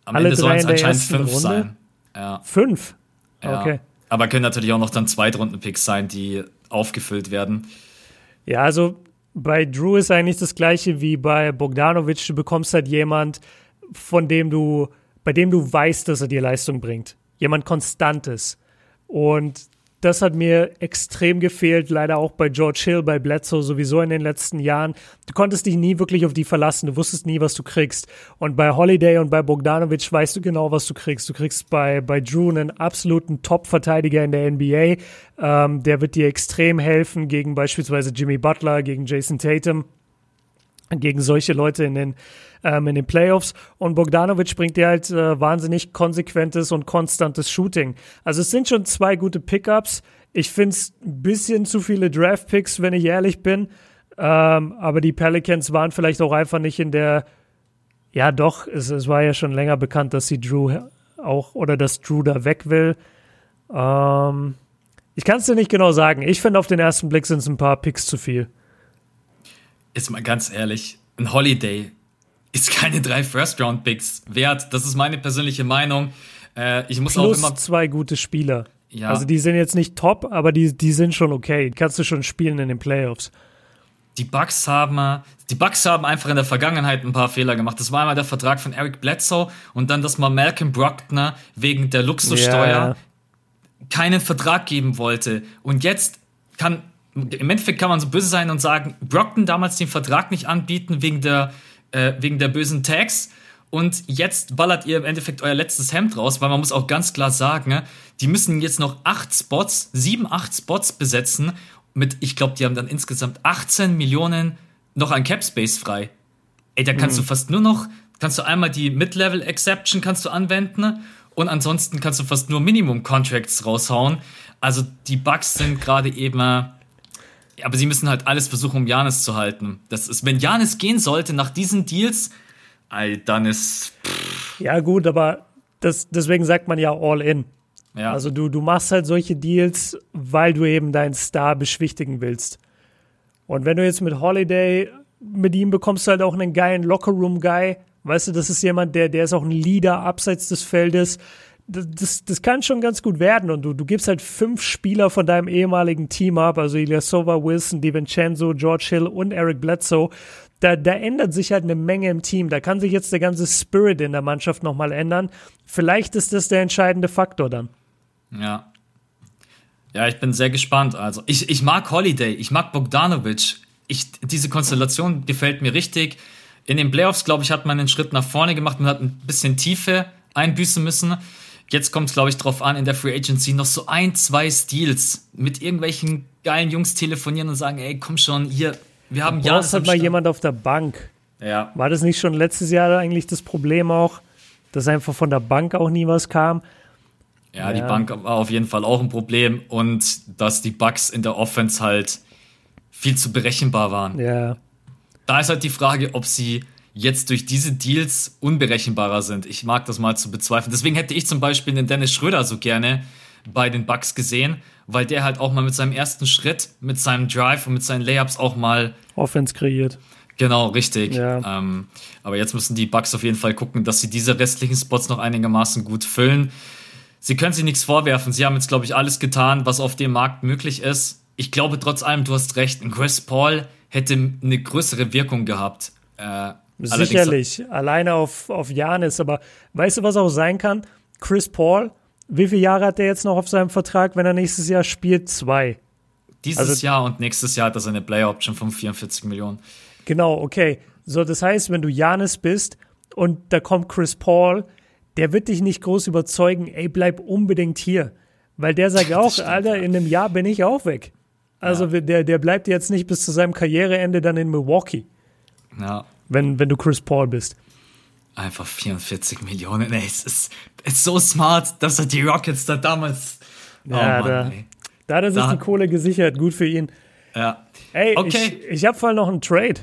Am alle Ende sollen es anscheinend fünf Runde. sein. Ja. Fünf? Ja. Okay. Aber können natürlich auch noch dann Zweitrunden-Picks sein, die aufgefüllt werden. Ja, also bei Drew ist eigentlich das gleiche wie bei Bogdanovic. Du bekommst halt jemand, von dem du, bei dem du weißt, dass er dir Leistung bringt. Jemand Konstantes. Und das hat mir extrem gefehlt, leider auch bei George Hill, bei Bledsoe sowieso in den letzten Jahren. Du konntest dich nie wirklich auf die verlassen, du wusstest nie, was du kriegst. Und bei Holiday und bei Bogdanovic weißt du genau, was du kriegst. Du kriegst bei, bei Drew einen absoluten Top-Verteidiger in der NBA. Ähm, der wird dir extrem helfen gegen beispielsweise Jimmy Butler, gegen Jason Tatum gegen solche Leute in den, ähm, in den Playoffs. Und Bogdanovic bringt dir halt äh, wahnsinnig konsequentes und konstantes Shooting. Also es sind schon zwei gute Pickups. Ich finde es ein bisschen zu viele Draft-Picks, wenn ich ehrlich bin. Ähm, aber die Pelicans waren vielleicht auch einfach nicht in der, ja doch, es, es war ja schon länger bekannt, dass sie Drew auch oder dass Drew da weg will. Ähm, ich kann es dir nicht genau sagen. Ich finde auf den ersten Blick sind es ein paar Picks zu viel ist mal ganz ehrlich, ein Holiday ist keine drei First-Round-Picks wert. Das ist meine persönliche Meinung. Äh, ich muss Plus auch immer. zwei gute Spieler. Ja. Also die sind jetzt nicht top, aber die, die sind schon okay. Kannst du schon spielen in den Playoffs. Die Bucks haben, die Bucks haben einfach in der Vergangenheit ein paar Fehler gemacht. Das war einmal der Vertrag von Eric Bledsoe und dann, dass man Malcolm Brockner wegen der Luxussteuer ja. keinen Vertrag geben wollte. Und jetzt kann im Endeffekt kann man so böse sein und sagen, Brockton damals den Vertrag nicht anbieten wegen der, äh, wegen der bösen Tags. Und jetzt ballert ihr im Endeffekt euer letztes Hemd raus, weil man muss auch ganz klar sagen, ne, die müssen jetzt noch acht Spots, sieben, acht Spots besetzen. Mit, ich glaube, die haben dann insgesamt 18 Millionen noch an Cap Space frei. Ey, da kannst mhm. du fast nur noch kannst du einmal die Mid-Level-Exception kannst du anwenden und ansonsten kannst du fast nur Minimum-Contracts raushauen. Also die Bugs sind gerade eben, äh, aber sie müssen halt alles versuchen, um Janis zu halten. Das ist, wenn Janis gehen sollte nach diesen Deals, dann ist. Pff. Ja gut, aber das, deswegen sagt man ja all in. Ja. Also du, du machst halt solche Deals, weil du eben deinen Star beschwichtigen willst. Und wenn du jetzt mit Holiday, mit ihm bekommst du halt auch einen geilen Lockerroom-Guy. Weißt du, das ist jemand, der, der ist auch ein Leader abseits des Feldes. Das, das, kann schon ganz gut werden. Und du, du gibst halt fünf Spieler von deinem ehemaligen Team ab, also Ilyasova, Wilson, DiVincenzo, George Hill und Eric Bledsoe. Da, da ändert sich halt eine Menge im Team. Da kann sich jetzt der ganze Spirit in der Mannschaft nochmal ändern. Vielleicht ist das der entscheidende Faktor dann. Ja. Ja, ich bin sehr gespannt. Also, ich, ich mag Holiday, ich mag Bogdanovic. Ich, diese Konstellation gefällt mir richtig. In den Playoffs, glaube ich, hat man einen Schritt nach vorne gemacht. Man hat ein bisschen Tiefe einbüßen müssen. Jetzt kommt es, glaube ich, darauf an, in der Free Agency noch so ein, zwei Steals mit irgendwelchen geilen Jungs telefonieren und sagen, ey, komm schon, hier, wir haben ja. Das hat mal jemand auf der Bank. Ja. War das nicht schon letztes Jahr eigentlich das Problem auch, dass einfach von der Bank auch nie was kam? Ja, ja, die Bank war auf jeden Fall auch ein Problem und dass die Bugs in der Offense halt viel zu berechenbar waren. Ja. Da ist halt die Frage, ob sie jetzt durch diese Deals unberechenbarer sind. Ich mag das mal zu bezweifeln. Deswegen hätte ich zum Beispiel den Dennis Schröder so gerne bei den Bucks gesehen, weil der halt auch mal mit seinem ersten Schritt, mit seinem Drive und mit seinen Layups auch mal Offense kreiert. Genau, richtig. Ja. Ähm, aber jetzt müssen die Bucks auf jeden Fall gucken, dass sie diese restlichen Spots noch einigermaßen gut füllen sie können sich nichts vorwerfen. Sie haben jetzt, glaube ich, alles getan, was auf dem Markt möglich ist. Ich glaube trotz allem, du hast recht, ein Chris Paul hätte eine größere Wirkung gehabt. Äh, Sicherlich, alleine auf, auf Janis. Aber weißt du, was auch sein kann? Chris Paul, wie viele Jahre hat er jetzt noch auf seinem Vertrag, wenn er nächstes Jahr spielt? Zwei. Dieses also, Jahr und nächstes Jahr hat er seine Player Option von 44 Millionen. Genau, okay. So, das heißt, wenn du Janis bist und da kommt Chris Paul, der wird dich nicht groß überzeugen, ey, bleib unbedingt hier. Weil der sagt auch, stimmt, Alter, in einem Jahr bin ich auch weg. Also ja. der, der bleibt jetzt nicht bis zu seinem Karriereende dann in Milwaukee. Ja. Wenn, wenn du Chris Paul bist. Einfach 44 Millionen, ey, es ist, ist so smart, dass er die Rockets da damals. Ja, oh Mann, da, da hat er sich da, die Kohle gesichert, gut für ihn. Ja. Ey, okay. ich, ich habe voll noch einen Trade.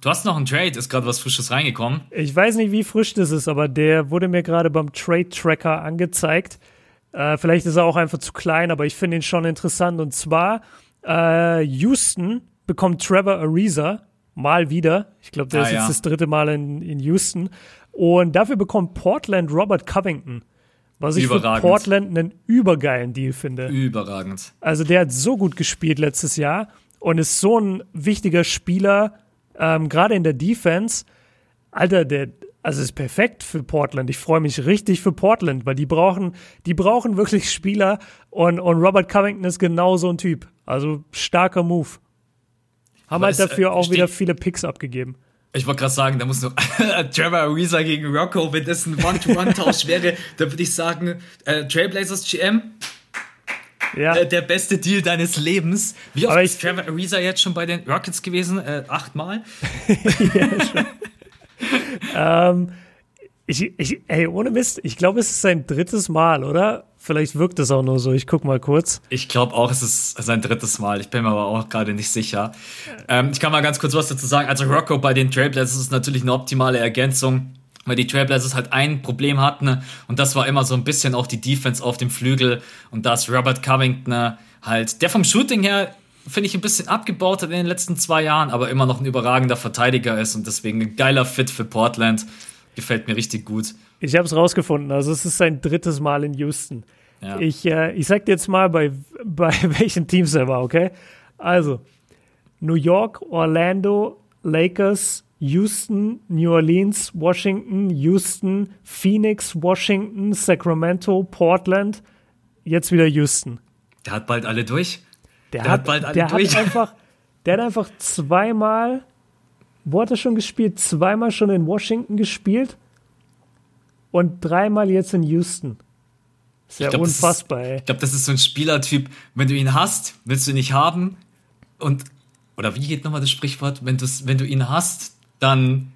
Du hast noch einen Trade, ist gerade was Frisches reingekommen. Ich weiß nicht, wie frisch das ist, aber der wurde mir gerade beim Trade Tracker angezeigt. Äh, vielleicht ist er auch einfach zu klein, aber ich finde ihn schon interessant. Und zwar, äh, Houston bekommt Trevor Ariza mal wieder. Ich glaube, der ah, ist jetzt ja. das dritte Mal in, in Houston. Und dafür bekommt Portland Robert Covington. Was ich für Portland einen übergeilen Deal finde. Überragend. Also der hat so gut gespielt letztes Jahr und ist so ein wichtiger Spieler ähm, gerade in der Defense, Alter, der, also ist perfekt für Portland. Ich freue mich richtig für Portland, weil die brauchen, die brauchen wirklich Spieler und, und Robert Covington ist genau so ein Typ. Also starker Move. Haben Aber halt dafür äh, auch wieder viele Picks abgegeben. Ich wollte gerade sagen, da muss noch Trevor Ariza gegen Rocco, wenn das ein One-to-One-Tausch wäre, dann würde ich sagen, äh, Trailblazers GM, ja. äh, der beste Deal deines Lebens. Wie oft ist Trevor Ariza jetzt schon bei den Rockets gewesen? Äh, achtmal? ja, ähm, ich, ich, ey, ohne Mist, ich glaube, es ist sein drittes Mal, oder? Vielleicht wirkt es auch nur so. Ich guck mal kurz. Ich glaube auch, es ist sein drittes Mal. Ich bin mir aber auch gerade nicht sicher. Ähm, ich kann mal ganz kurz was dazu sagen. Also Rocco bei den Trailblazers ist natürlich eine optimale Ergänzung weil die Trailblazers halt ein Problem hatten und das war immer so ein bisschen auch die Defense auf dem Flügel und da ist Robert Covington halt, der vom Shooting her finde ich ein bisschen abgebaut hat in den letzten zwei Jahren, aber immer noch ein überragender Verteidiger ist und deswegen ein geiler Fit für Portland. Gefällt mir richtig gut. Ich habe es rausgefunden, also es ist sein drittes Mal in Houston. Ja. Ich, äh, ich sag dir jetzt mal, bei, bei welchen Teams er war, okay? Also, New York, Orlando, Lakers, Houston, New Orleans, Washington, Houston, Phoenix, Washington, Sacramento, Portland, jetzt wieder Houston. Der hat bald alle durch. Der, der hat, hat, bald alle der durch. Hat einfach, der hat einfach zweimal, wo hat er schon gespielt? Zweimal schon in Washington gespielt und dreimal jetzt in Houston. Ist ja unfassbar, ist, ey. Ich glaube, das ist so ein Spielertyp, wenn du ihn hast, willst du ihn nicht haben und oder wie geht nochmal das Sprichwort, wenn, wenn du ihn hast, dann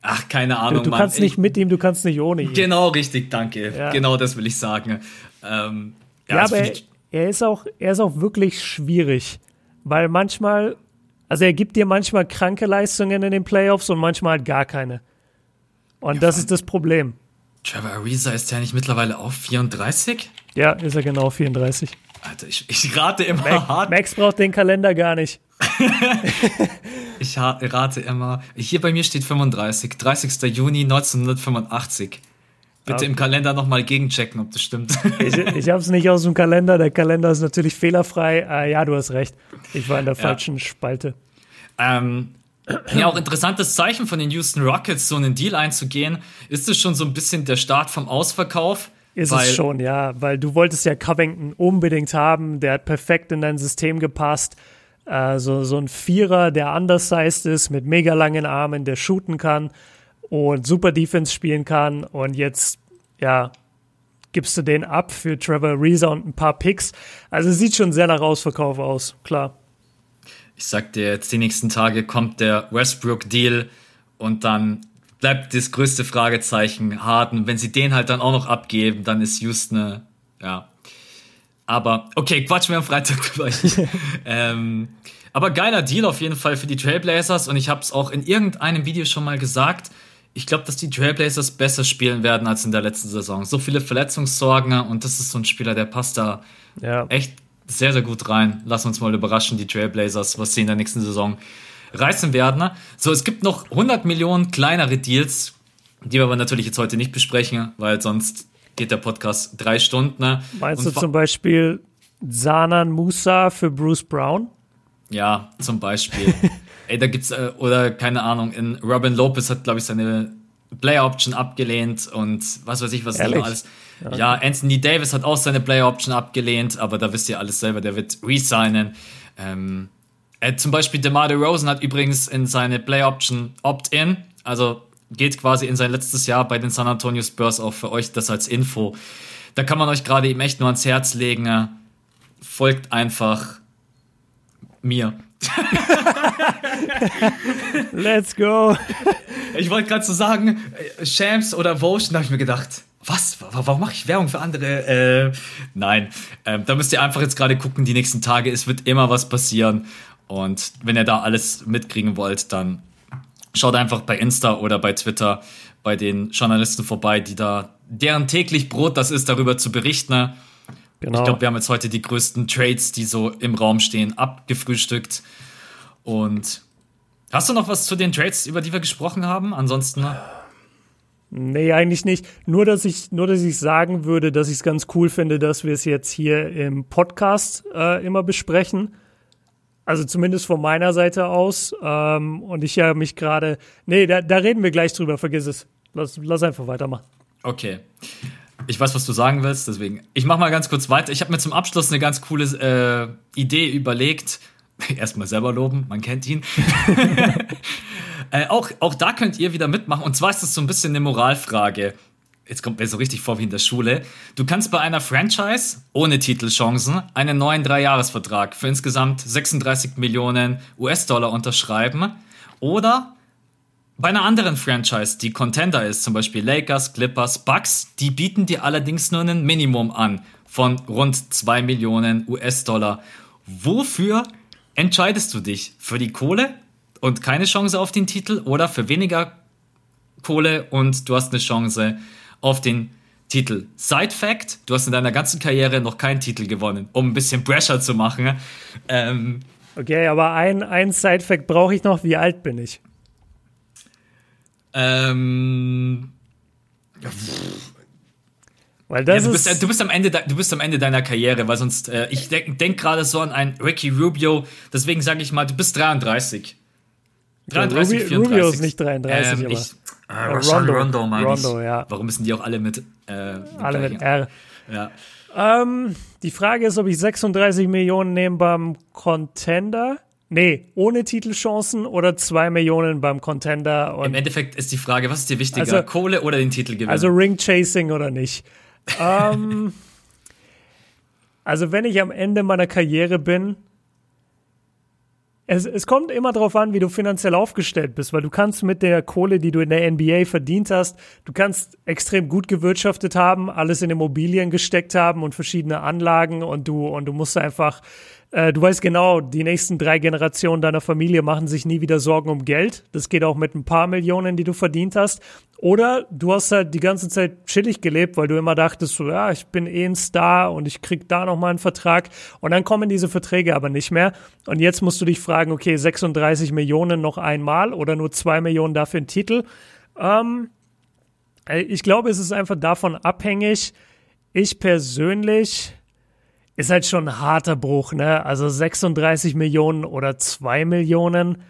Ach, keine Ahnung. Du, du kannst nicht mit ihm, du kannst nicht ohne ihn. Genau, richtig, danke. Ja. Genau das will ich sagen. Ähm, ja, ja aber er, er, ist auch, er ist auch wirklich schwierig, weil manchmal, also er gibt dir manchmal kranke Leistungen in den Playoffs und manchmal halt gar keine. Und ja, das ist das Problem. Trevor Ariza ist ja nicht mittlerweile auf 34? Ja, ist er genau 34. Alter, ich, ich rate immer Max, hart. Max braucht den Kalender gar nicht. ich rate immer. Hier bei mir steht 35. 30. Juni 1985. Bitte okay. im Kalender nochmal gegenchecken, ob das stimmt. ich ich habe es nicht aus dem Kalender. Der Kalender ist natürlich fehlerfrei. Äh, ja, du hast recht. Ich war in der ja. falschen Spalte. Ähm, ja, auch interessantes Zeichen von den Houston Rockets, so einen Deal einzugehen. Ist es schon so ein bisschen der Start vom Ausverkauf? Ist es schon, ja, weil du wolltest ja Covington unbedingt haben, der hat perfekt in dein System gepasst. Äh, so, so ein Vierer, der undersized ist, mit mega langen Armen, der shooten kann und super Defense spielen kann. Und jetzt, ja, gibst du den ab für Trevor Reza und ein paar Picks. Also sieht schon sehr nach Ausverkauf aus, klar. Ich sag dir, jetzt die nächsten Tage kommt der Westbrook-Deal und dann bleibt das größte Fragezeichen Harden. Wenn sie den halt dann auch noch abgeben, dann ist Houston, ja. Aber, okay, quatschen wir am Freitag drüber. ähm, aber geiler Deal auf jeden Fall für die Trailblazers und ich habe es auch in irgendeinem Video schon mal gesagt. Ich glaube, dass die Trailblazers besser spielen werden als in der letzten Saison. So viele Verletzungssorgen und das ist so ein Spieler, der passt da ja. echt sehr, sehr gut rein. Lass uns mal überraschen, die Trailblazers, was sie in der nächsten Saison reißen werden. So, es gibt noch 100 Millionen kleinere Deals, die wir aber natürlich jetzt heute nicht besprechen, weil sonst geht der Podcast drei Stunden. Meinst Und du zum Beispiel Sanan Musa für Bruce Brown? Ja, zum Beispiel. Ey, da gibt's, äh, oder keine Ahnung, in Robin Lopez hat, glaube ich, seine Player Option abgelehnt und was weiß ich, was Ehrlich? alles. Ja. ja, Anthony Davis hat auch seine Player Option abgelehnt, aber da wisst ihr alles selber, der wird resignen. Ähm, äh, zum Beispiel DeMar DeRozan hat übrigens in seine Play Option Opt-in, also geht quasi in sein letztes Jahr bei den San Antonio Spurs auch für euch das als Info. Da kann man euch gerade eben echt nur ans Herz legen. Äh, folgt einfach mir. Let's go. Ich wollte gerade so sagen, äh, Shams oder Votion, da habe ich mir gedacht, was? Warum mache ich Werbung für andere? Äh, nein, ähm, da müsst ihr einfach jetzt gerade gucken, die nächsten Tage. Es wird immer was passieren. Und wenn ihr da alles mitkriegen wollt, dann schaut einfach bei Insta oder bei Twitter bei den Journalisten vorbei, die da, deren täglich Brot das ist, darüber zu berichten. Genau. Ich glaube, wir haben jetzt heute die größten Trades, die so im Raum stehen, abgefrühstückt. Und hast du noch was zu den Trades, über die wir gesprochen haben? Ansonsten. Nee, eigentlich nicht. Nur, dass ich, nur, dass ich sagen würde, dass ich es ganz cool finde, dass wir es jetzt hier im Podcast äh, immer besprechen. Also zumindest von meiner Seite aus. Ähm, und ich ja mich gerade. Nee, da, da reden wir gleich drüber, vergiss es. Lass, lass einfach weitermachen. Okay. Ich weiß, was du sagen willst, deswegen. Ich mach mal ganz kurz weiter. Ich habe mir zum Abschluss eine ganz coole äh, Idee überlegt. Erstmal selber loben, man kennt ihn. Äh, auch, auch da könnt ihr wieder mitmachen. Und zwar ist das so ein bisschen eine Moralfrage. Jetzt kommt mir so richtig vor wie in der Schule. Du kannst bei einer Franchise ohne Titelchancen einen neuen Dreijahresvertrag für insgesamt 36 Millionen US-Dollar unterschreiben. Oder bei einer anderen Franchise, die Contender ist, zum Beispiel Lakers, Clippers, Bucks, die bieten dir allerdings nur ein Minimum an von rund 2 Millionen US-Dollar. Wofür entscheidest du dich? Für die Kohle und keine Chance auf den Titel oder für weniger Kohle und du hast eine Chance auf den Titel. Side Fact, du hast in deiner ganzen Karriere noch keinen Titel gewonnen, um ein bisschen Pressure zu machen. Ähm, okay, aber ein, ein Side Fact brauche ich noch. Wie alt bin ich? Ähm, weil das ja, du, bist, du, bist, am Ende, du bist am Ende deiner Karriere, weil sonst, äh, ich denke denk gerade so an einen Ricky Rubio, deswegen sage ich mal, du bist 33. 33, Rubi, 34. Rubio ist nicht 33, ähm, aber. Ich, äh, Rondo, Rondo, Rondo, ja. Warum müssen die auch alle mit äh, Alle mit R. Ja. Ähm, die Frage ist, ob ich 36 Millionen nehme beim Contender. Nee, ohne Titelchancen oder 2 Millionen beim Contender. Im Endeffekt ist die Frage, was ist dir wichtiger, also, Kohle oder den Titel gewinnen? Also Ring Chasing oder nicht. ähm, also wenn ich am Ende meiner Karriere bin, es, es kommt immer darauf an, wie du finanziell aufgestellt bist, weil du kannst mit der Kohle, die du in der NBA verdient hast, du kannst extrem gut gewirtschaftet haben, alles in Immobilien gesteckt haben und verschiedene Anlagen und du und du musst einfach äh, du weißt genau, die nächsten drei Generationen deiner Familie machen sich nie wieder Sorgen um Geld. Das geht auch mit ein paar Millionen, die du verdient hast. Oder du hast halt die ganze Zeit chillig gelebt, weil du immer dachtest, so, ja, ich bin eh ein Star und ich krieg da nochmal einen Vertrag. Und dann kommen diese Verträge aber nicht mehr. Und jetzt musst du dich fragen, okay, 36 Millionen noch einmal oder nur zwei Millionen dafür einen Titel. Ähm, ich glaube, es ist einfach davon abhängig. Ich persönlich ist halt schon ein harter Bruch, ne? Also 36 Millionen oder 2 Millionen.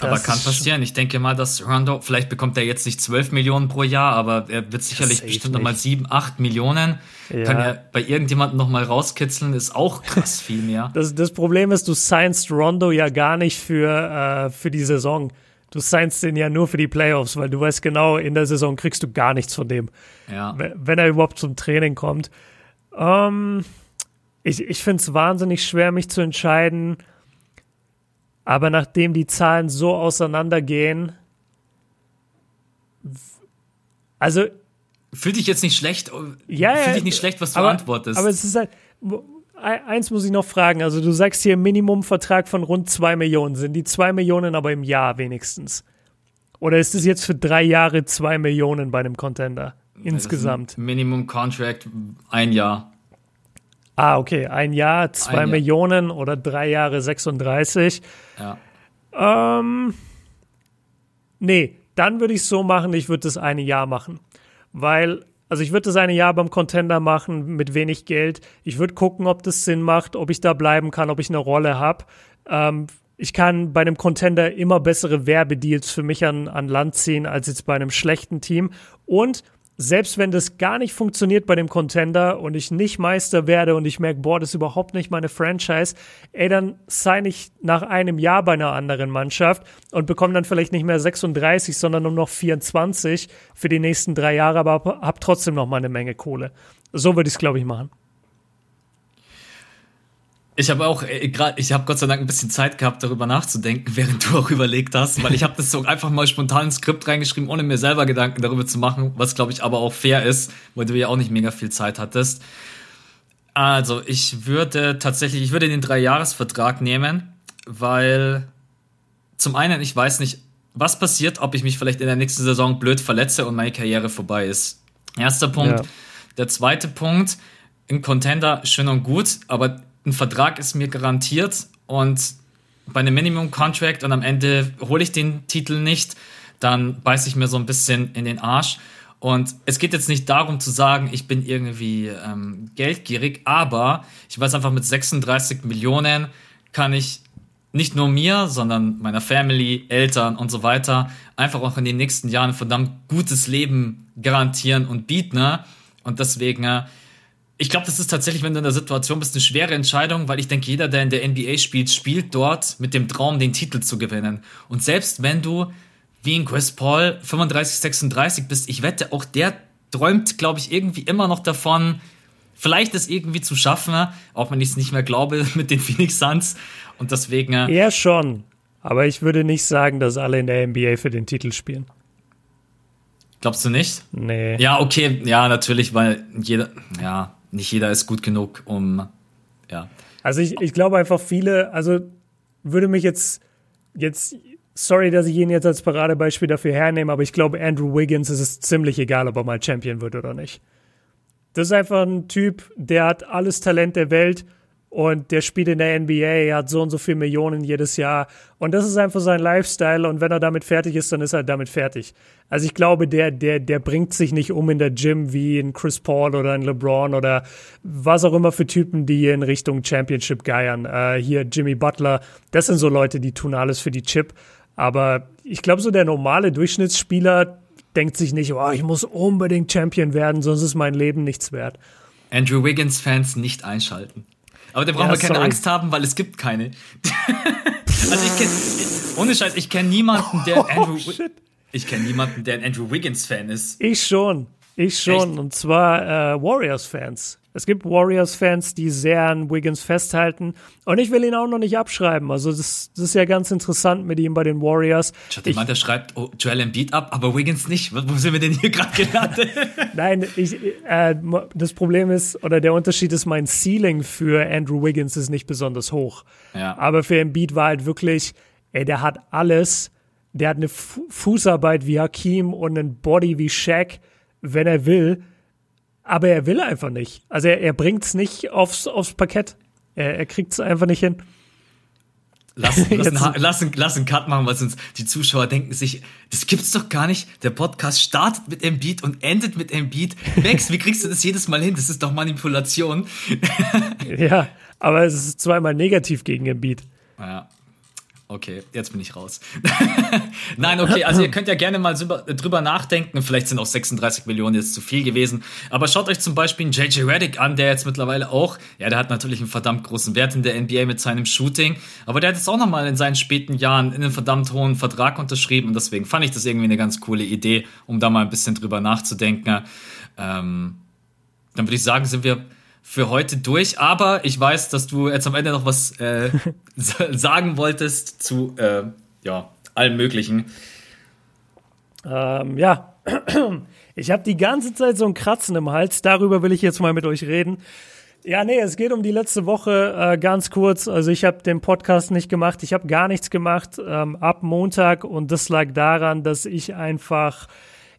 Aber kann passieren. Ich denke mal, dass Rondo, vielleicht bekommt er jetzt nicht 12 Millionen pro Jahr, aber er wird sicherlich bestimmt nochmal 7, 8 Millionen. Ja. Kann er bei irgendjemandem nochmal rauskitzeln, ist auch krass viel mehr. das, das Problem ist, du signst Rondo ja gar nicht für, äh, für die Saison. Du signst den ja nur für die Playoffs, weil du weißt genau, in der Saison kriegst du gar nichts von dem. Ja. Wenn er überhaupt zum Training kommt. Ähm, ich, ich finde es wahnsinnig schwer, mich zu entscheiden. Aber nachdem die Zahlen so auseinandergehen, also. Fühl dich jetzt nicht schlecht. Ja, Fühl dich nicht schlecht, was du aber, antwortest. Aber es ist halt. Eins muss ich noch fragen. Also, du sagst hier Minimumvertrag von rund zwei Millionen. Sind die zwei Millionen aber im Jahr wenigstens? Oder ist es jetzt für drei Jahre zwei Millionen bei einem Contender insgesamt? Minimum Contract ein Jahr. Ah, okay. Ein Jahr, zwei Ein Millionen Jahr. oder drei Jahre 36. Ja. Ähm, nee, dann würde ich es so machen, ich würde das eine Jahr machen. Weil, also ich würde das eine Jahr beim Contender machen mit wenig Geld. Ich würde gucken, ob das Sinn macht, ob ich da bleiben kann, ob ich eine Rolle habe. Ähm, ich kann bei einem Contender immer bessere Werbedeals für mich an, an Land ziehen als jetzt bei einem schlechten Team. Und selbst wenn das gar nicht funktioniert bei dem Contender und ich nicht Meister werde und ich merke, boah, das ist überhaupt nicht meine Franchise, ey, dann sign ich nach einem Jahr bei einer anderen Mannschaft und bekomme dann vielleicht nicht mehr 36, sondern nur noch 24 für die nächsten drei Jahre, aber hab, trotzdem noch mal eine Menge Kohle. So würde ich es, glaube ich, machen. Ich habe auch äh, gerade, ich habe Gott sei Dank ein bisschen Zeit gehabt, darüber nachzudenken, während du auch überlegt hast, weil ich habe das so einfach mal spontan ins Skript reingeschrieben, ohne mir selber Gedanken darüber zu machen, was glaube ich aber auch fair ist, weil du ja auch nicht mega viel Zeit hattest. Also ich würde tatsächlich, ich würde den Dreijahresvertrag nehmen, weil zum einen ich weiß nicht, was passiert, ob ich mich vielleicht in der nächsten Saison blöd verletze und meine Karriere vorbei ist. Erster Punkt. Ja. Der zweite Punkt, ein Contender schön und gut, aber ein Vertrag ist mir garantiert und bei einem Minimum Contract und am Ende hole ich den Titel nicht, dann beiße ich mir so ein bisschen in den Arsch. Und es geht jetzt nicht darum zu sagen, ich bin irgendwie ähm, geldgierig, aber ich weiß einfach, mit 36 Millionen kann ich nicht nur mir, sondern meiner Family, Eltern und so weiter einfach auch in den nächsten Jahren verdammt gutes Leben garantieren und bieten. Ne? Und deswegen äh, ich glaube, das ist tatsächlich, wenn du in der Situation bist, eine schwere Entscheidung, weil ich denke, jeder, der in der NBA spielt, spielt dort mit dem Traum, den Titel zu gewinnen. Und selbst wenn du wie in Chris Paul 35, 36 bist, ich wette, auch der träumt, glaube ich, irgendwie immer noch davon, vielleicht es irgendwie zu schaffen, auch wenn ich es nicht mehr glaube mit den Phoenix Suns. Und deswegen. Äh, schon. Aber ich würde nicht sagen, dass alle in der NBA für den Titel spielen. Glaubst du nicht? Nee. Ja, okay, ja, natürlich, weil jeder, ja, nicht jeder ist gut genug, um ja. Also ich, ich glaube einfach viele, also würde mich jetzt, jetzt, sorry, dass ich ihn jetzt als Paradebeispiel dafür hernehme, aber ich glaube, Andrew Wiggins ist es ziemlich egal, ob er mal Champion wird oder nicht. Das ist einfach ein Typ, der hat alles Talent der Welt und der spielt in der NBA, hat so und so viele Millionen jedes Jahr. Und das ist einfach sein Lifestyle. Und wenn er damit fertig ist, dann ist er damit fertig. Also ich glaube, der, der, der bringt sich nicht um in der Gym wie ein Chris Paul oder ein LeBron oder was auch immer für Typen, die in Richtung Championship geiern. Äh, hier Jimmy Butler, das sind so Leute, die tun alles für die Chip. Aber ich glaube, so der normale Durchschnittsspieler denkt sich nicht, oh, ich muss unbedingt Champion werden, sonst ist mein Leben nichts wert. Andrew Wiggins-Fans nicht einschalten. Aber da brauchen ja, wir keine sorry. Angst haben, weil es gibt keine. also ich kenne, ohne Scheiß, ich kenne niemanden, der oh, Andrew, shit. ich kenne niemanden, der ein Andrew Wiggins Fan ist. Ich schon. Ich schon, Echt? und zwar äh, Warriors-Fans. Es gibt Warriors-Fans, die sehr an Wiggins festhalten. Und ich will ihn auch noch nicht abschreiben. Also, das, das ist ja ganz interessant mit ihm bei den Warriors. Ich hatte jemand, der schreibt oh, Joel Embiid ab, aber Wiggins nicht. Wo sind wir denn hier gerade gelandet? Nein, ich, äh, das Problem ist, oder der Unterschied ist, mein Ceiling für Andrew Wiggins ist nicht besonders hoch. Ja. Aber für Embiid war halt wirklich, ey, der hat alles. Der hat eine Fu Fußarbeit wie Hakim und ein Body wie Shaq, wenn er will aber er will einfach nicht. Also er, er bringt es nicht aufs, aufs Parkett. Er, er kriegt es einfach nicht hin. Lass, lass, einen, lass, einen, lass einen Cut machen, weil sonst die Zuschauer denken sich, das gibt's doch gar nicht. Der Podcast startet mit Embiid und endet mit Embiid. Max, wie kriegst du das jedes Mal hin? Das ist doch Manipulation. ja, aber es ist zweimal negativ gegen Embiid. Ja. Okay, jetzt bin ich raus. Nein, okay, also ihr könnt ja gerne mal drüber nachdenken. Vielleicht sind auch 36 Millionen jetzt zu viel gewesen. Aber schaut euch zum Beispiel einen JJ Reddick an, der jetzt mittlerweile auch, ja, der hat natürlich einen verdammt großen Wert in der NBA mit seinem Shooting. Aber der hat jetzt auch nochmal in seinen späten Jahren in einen verdammt hohen Vertrag unterschrieben. Und deswegen fand ich das irgendwie eine ganz coole Idee, um da mal ein bisschen drüber nachzudenken. Ähm, dann würde ich sagen, sind wir für heute durch. Aber ich weiß, dass du jetzt am Ende noch was äh, sagen wolltest zu äh, ja, allem Möglichen. Ähm, ja, ich habe die ganze Zeit so ein Kratzen im Hals. Darüber will ich jetzt mal mit euch reden. Ja, nee, es geht um die letzte Woche äh, ganz kurz. Also ich habe den Podcast nicht gemacht, ich habe gar nichts gemacht ähm, ab Montag und das lag daran, dass ich einfach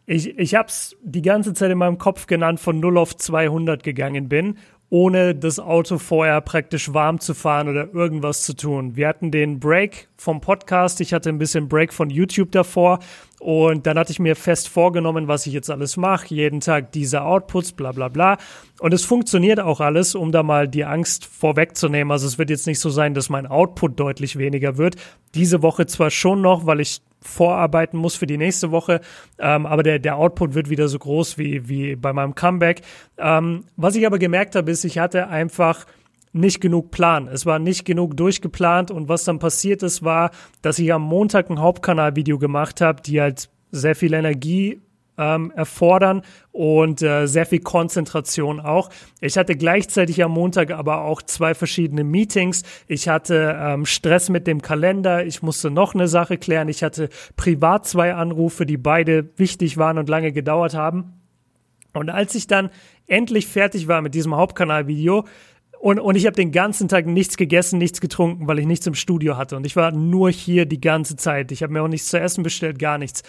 ich, ich habe es die ganze Zeit in meinem Kopf genannt, von 0 auf 200 gegangen bin ohne das Auto vorher praktisch warm zu fahren oder irgendwas zu tun. Wir hatten den Break vom Podcast, ich hatte ein bisschen Break von YouTube davor und dann hatte ich mir fest vorgenommen, was ich jetzt alles mache, jeden Tag diese Outputs, bla bla bla. Und es funktioniert auch alles, um da mal die Angst vorwegzunehmen. Also es wird jetzt nicht so sein, dass mein Output deutlich weniger wird. Diese Woche zwar schon noch, weil ich vorarbeiten muss für die nächste Woche. Ähm, aber der, der Output wird wieder so groß wie, wie bei meinem Comeback. Ähm, was ich aber gemerkt habe, ist, ich hatte einfach nicht genug Plan. Es war nicht genug durchgeplant und was dann passiert ist, war, dass ich am Montag ein Hauptkanalvideo gemacht habe, die halt sehr viel Energie ähm, erfordern und äh, sehr viel Konzentration auch. Ich hatte gleichzeitig am Montag aber auch zwei verschiedene Meetings. Ich hatte ähm, Stress mit dem Kalender. Ich musste noch eine Sache klären. Ich hatte privat zwei Anrufe, die beide wichtig waren und lange gedauert haben. Und als ich dann endlich fertig war mit diesem Hauptkanalvideo, und, und ich habe den ganzen Tag nichts gegessen, nichts getrunken, weil ich nichts im Studio hatte. Und ich war nur hier die ganze Zeit. Ich habe mir auch nichts zu essen bestellt, gar nichts.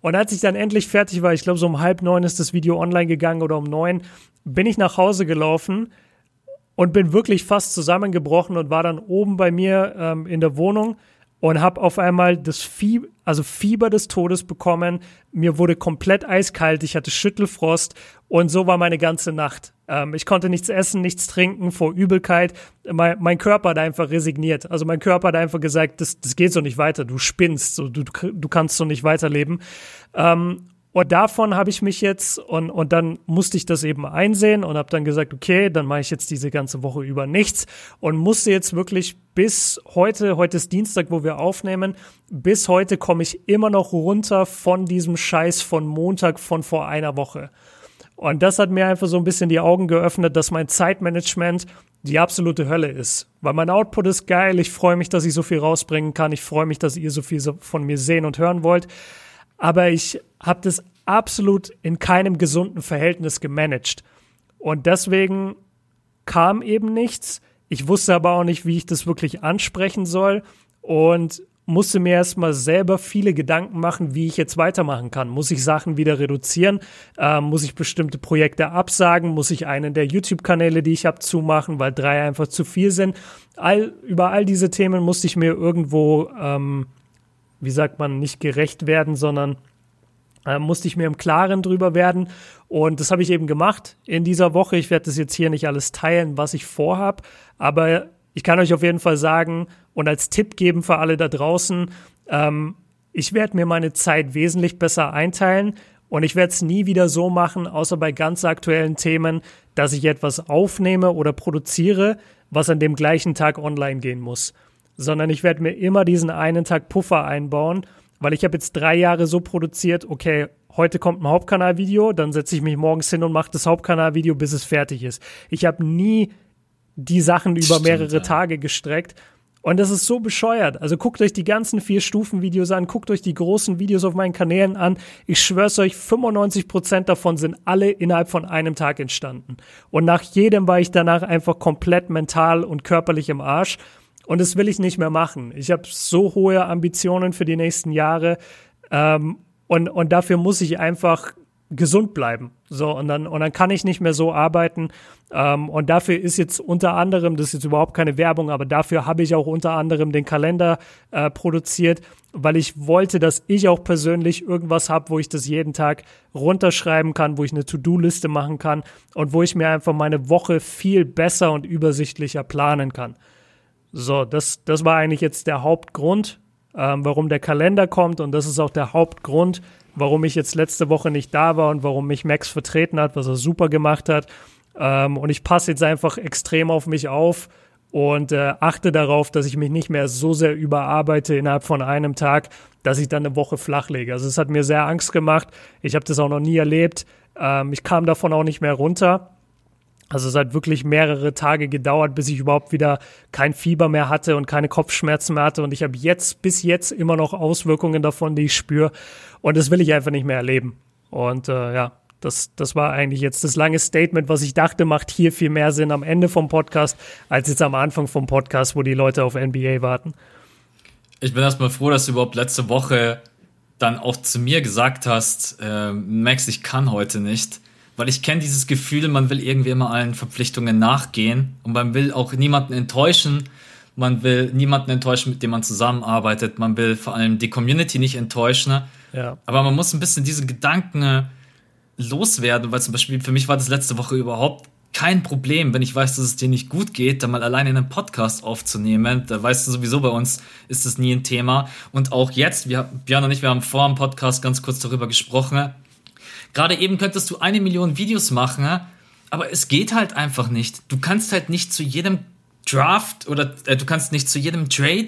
Und als ich dann endlich fertig war, ich glaube so um halb neun ist das Video online gegangen oder um neun, bin ich nach Hause gelaufen und bin wirklich fast zusammengebrochen und war dann oben bei mir ähm, in der Wohnung und habe auf einmal das Fieber, also Fieber des Todes bekommen. Mir wurde komplett eiskalt, ich hatte Schüttelfrost und so war meine ganze Nacht. Ähm, ich konnte nichts essen, nichts trinken vor Übelkeit. Mein, mein, Körper hat einfach resigniert. Also mein Körper hat einfach gesagt, das, das geht so nicht weiter, du spinnst, so, du, du kannst so nicht weiterleben. Ähm, und davon habe ich mich jetzt und, und dann musste ich das eben einsehen und habe dann gesagt, okay, dann mache ich jetzt diese ganze Woche über nichts und musste jetzt wirklich bis heute, heute ist Dienstag, wo wir aufnehmen, bis heute komme ich immer noch runter von diesem Scheiß von Montag von vor einer Woche. Und das hat mir einfach so ein bisschen die Augen geöffnet, dass mein Zeitmanagement die absolute Hölle ist. Weil mein Output ist geil, ich freue mich, dass ich so viel rausbringen kann, ich freue mich, dass ihr so viel von mir sehen und hören wollt aber ich habe das absolut in keinem gesunden Verhältnis gemanagt. Und deswegen kam eben nichts. Ich wusste aber auch nicht, wie ich das wirklich ansprechen soll und musste mir erstmal selber viele Gedanken machen, wie ich jetzt weitermachen kann. Muss ich Sachen wieder reduzieren? Ähm, muss ich bestimmte Projekte absagen? Muss ich einen der YouTube-Kanäle, die ich habe, zumachen, weil drei einfach zu viel sind? All, über all diese Themen musste ich mir irgendwo ähm, wie sagt man, nicht gerecht werden, sondern äh, musste ich mir im Klaren drüber werden. Und das habe ich eben gemacht in dieser Woche. Ich werde das jetzt hier nicht alles teilen, was ich vorhab, aber ich kann euch auf jeden Fall sagen und als Tipp geben für alle da draußen, ähm, ich werde mir meine Zeit wesentlich besser einteilen und ich werde es nie wieder so machen, außer bei ganz aktuellen Themen, dass ich etwas aufnehme oder produziere, was an dem gleichen Tag online gehen muss sondern ich werde mir immer diesen einen Tag Puffer einbauen, weil ich habe jetzt drei Jahre so produziert, okay, heute kommt ein Hauptkanalvideo, dann setze ich mich morgens hin und mache das Hauptkanalvideo, bis es fertig ist. Ich habe nie die Sachen über Stimmt, mehrere ja. Tage gestreckt. Und das ist so bescheuert. Also guckt euch die ganzen vier Stufen Videos an, guckt euch die großen Videos auf meinen Kanälen an. Ich schwör's euch, 95 Prozent davon sind alle innerhalb von einem Tag entstanden. Und nach jedem war ich danach einfach komplett mental und körperlich im Arsch. Und das will ich nicht mehr machen. Ich habe so hohe Ambitionen für die nächsten Jahre. Ähm, und, und dafür muss ich einfach gesund bleiben. So, und dann, und dann kann ich nicht mehr so arbeiten. Ähm, und dafür ist jetzt unter anderem, das ist jetzt überhaupt keine Werbung, aber dafür habe ich auch unter anderem den Kalender äh, produziert, weil ich wollte, dass ich auch persönlich irgendwas habe, wo ich das jeden Tag runterschreiben kann, wo ich eine To-Do-Liste machen kann und wo ich mir einfach meine Woche viel besser und übersichtlicher planen kann. So, das, das war eigentlich jetzt der Hauptgrund, ähm, warum der Kalender kommt und das ist auch der Hauptgrund, warum ich jetzt letzte Woche nicht da war und warum mich Max vertreten hat, was er super gemacht hat. Ähm, und ich passe jetzt einfach extrem auf mich auf und äh, achte darauf, dass ich mich nicht mehr so sehr überarbeite innerhalb von einem Tag, dass ich dann eine Woche flach lege. Also es hat mir sehr Angst gemacht. Ich habe das auch noch nie erlebt. Ähm, ich kam davon auch nicht mehr runter. Also es hat wirklich mehrere Tage gedauert, bis ich überhaupt wieder kein Fieber mehr hatte und keine Kopfschmerzen mehr hatte. Und ich habe jetzt bis jetzt immer noch Auswirkungen davon, die ich spüre. Und das will ich einfach nicht mehr erleben. Und äh, ja, das, das war eigentlich jetzt das lange Statement, was ich dachte, macht hier viel mehr Sinn am Ende vom Podcast, als jetzt am Anfang vom Podcast, wo die Leute auf NBA warten. Ich bin erstmal froh, dass du überhaupt letzte Woche dann auch zu mir gesagt hast, äh, Max, ich kann heute nicht weil ich kenne dieses Gefühl, man will irgendwie immer allen Verpflichtungen nachgehen und man will auch niemanden enttäuschen. Man will niemanden enttäuschen, mit dem man zusammenarbeitet. Man will vor allem die Community nicht enttäuschen. Ja. Aber man muss ein bisschen diese Gedanken äh, loswerden, weil zum Beispiel für mich war das letzte Woche überhaupt kein Problem, wenn ich weiß, dass es dir nicht gut geht, dann mal alleine einen Podcast aufzunehmen. Da weißt du sowieso, bei uns ist das nie ein Thema. Und auch jetzt, wir, Björn und ich, wir haben vor dem Podcast ganz kurz darüber gesprochen. Gerade eben könntest du eine Million Videos machen, aber es geht halt einfach nicht. Du kannst halt nicht zu jedem Draft oder äh, du kannst nicht zu jedem Trade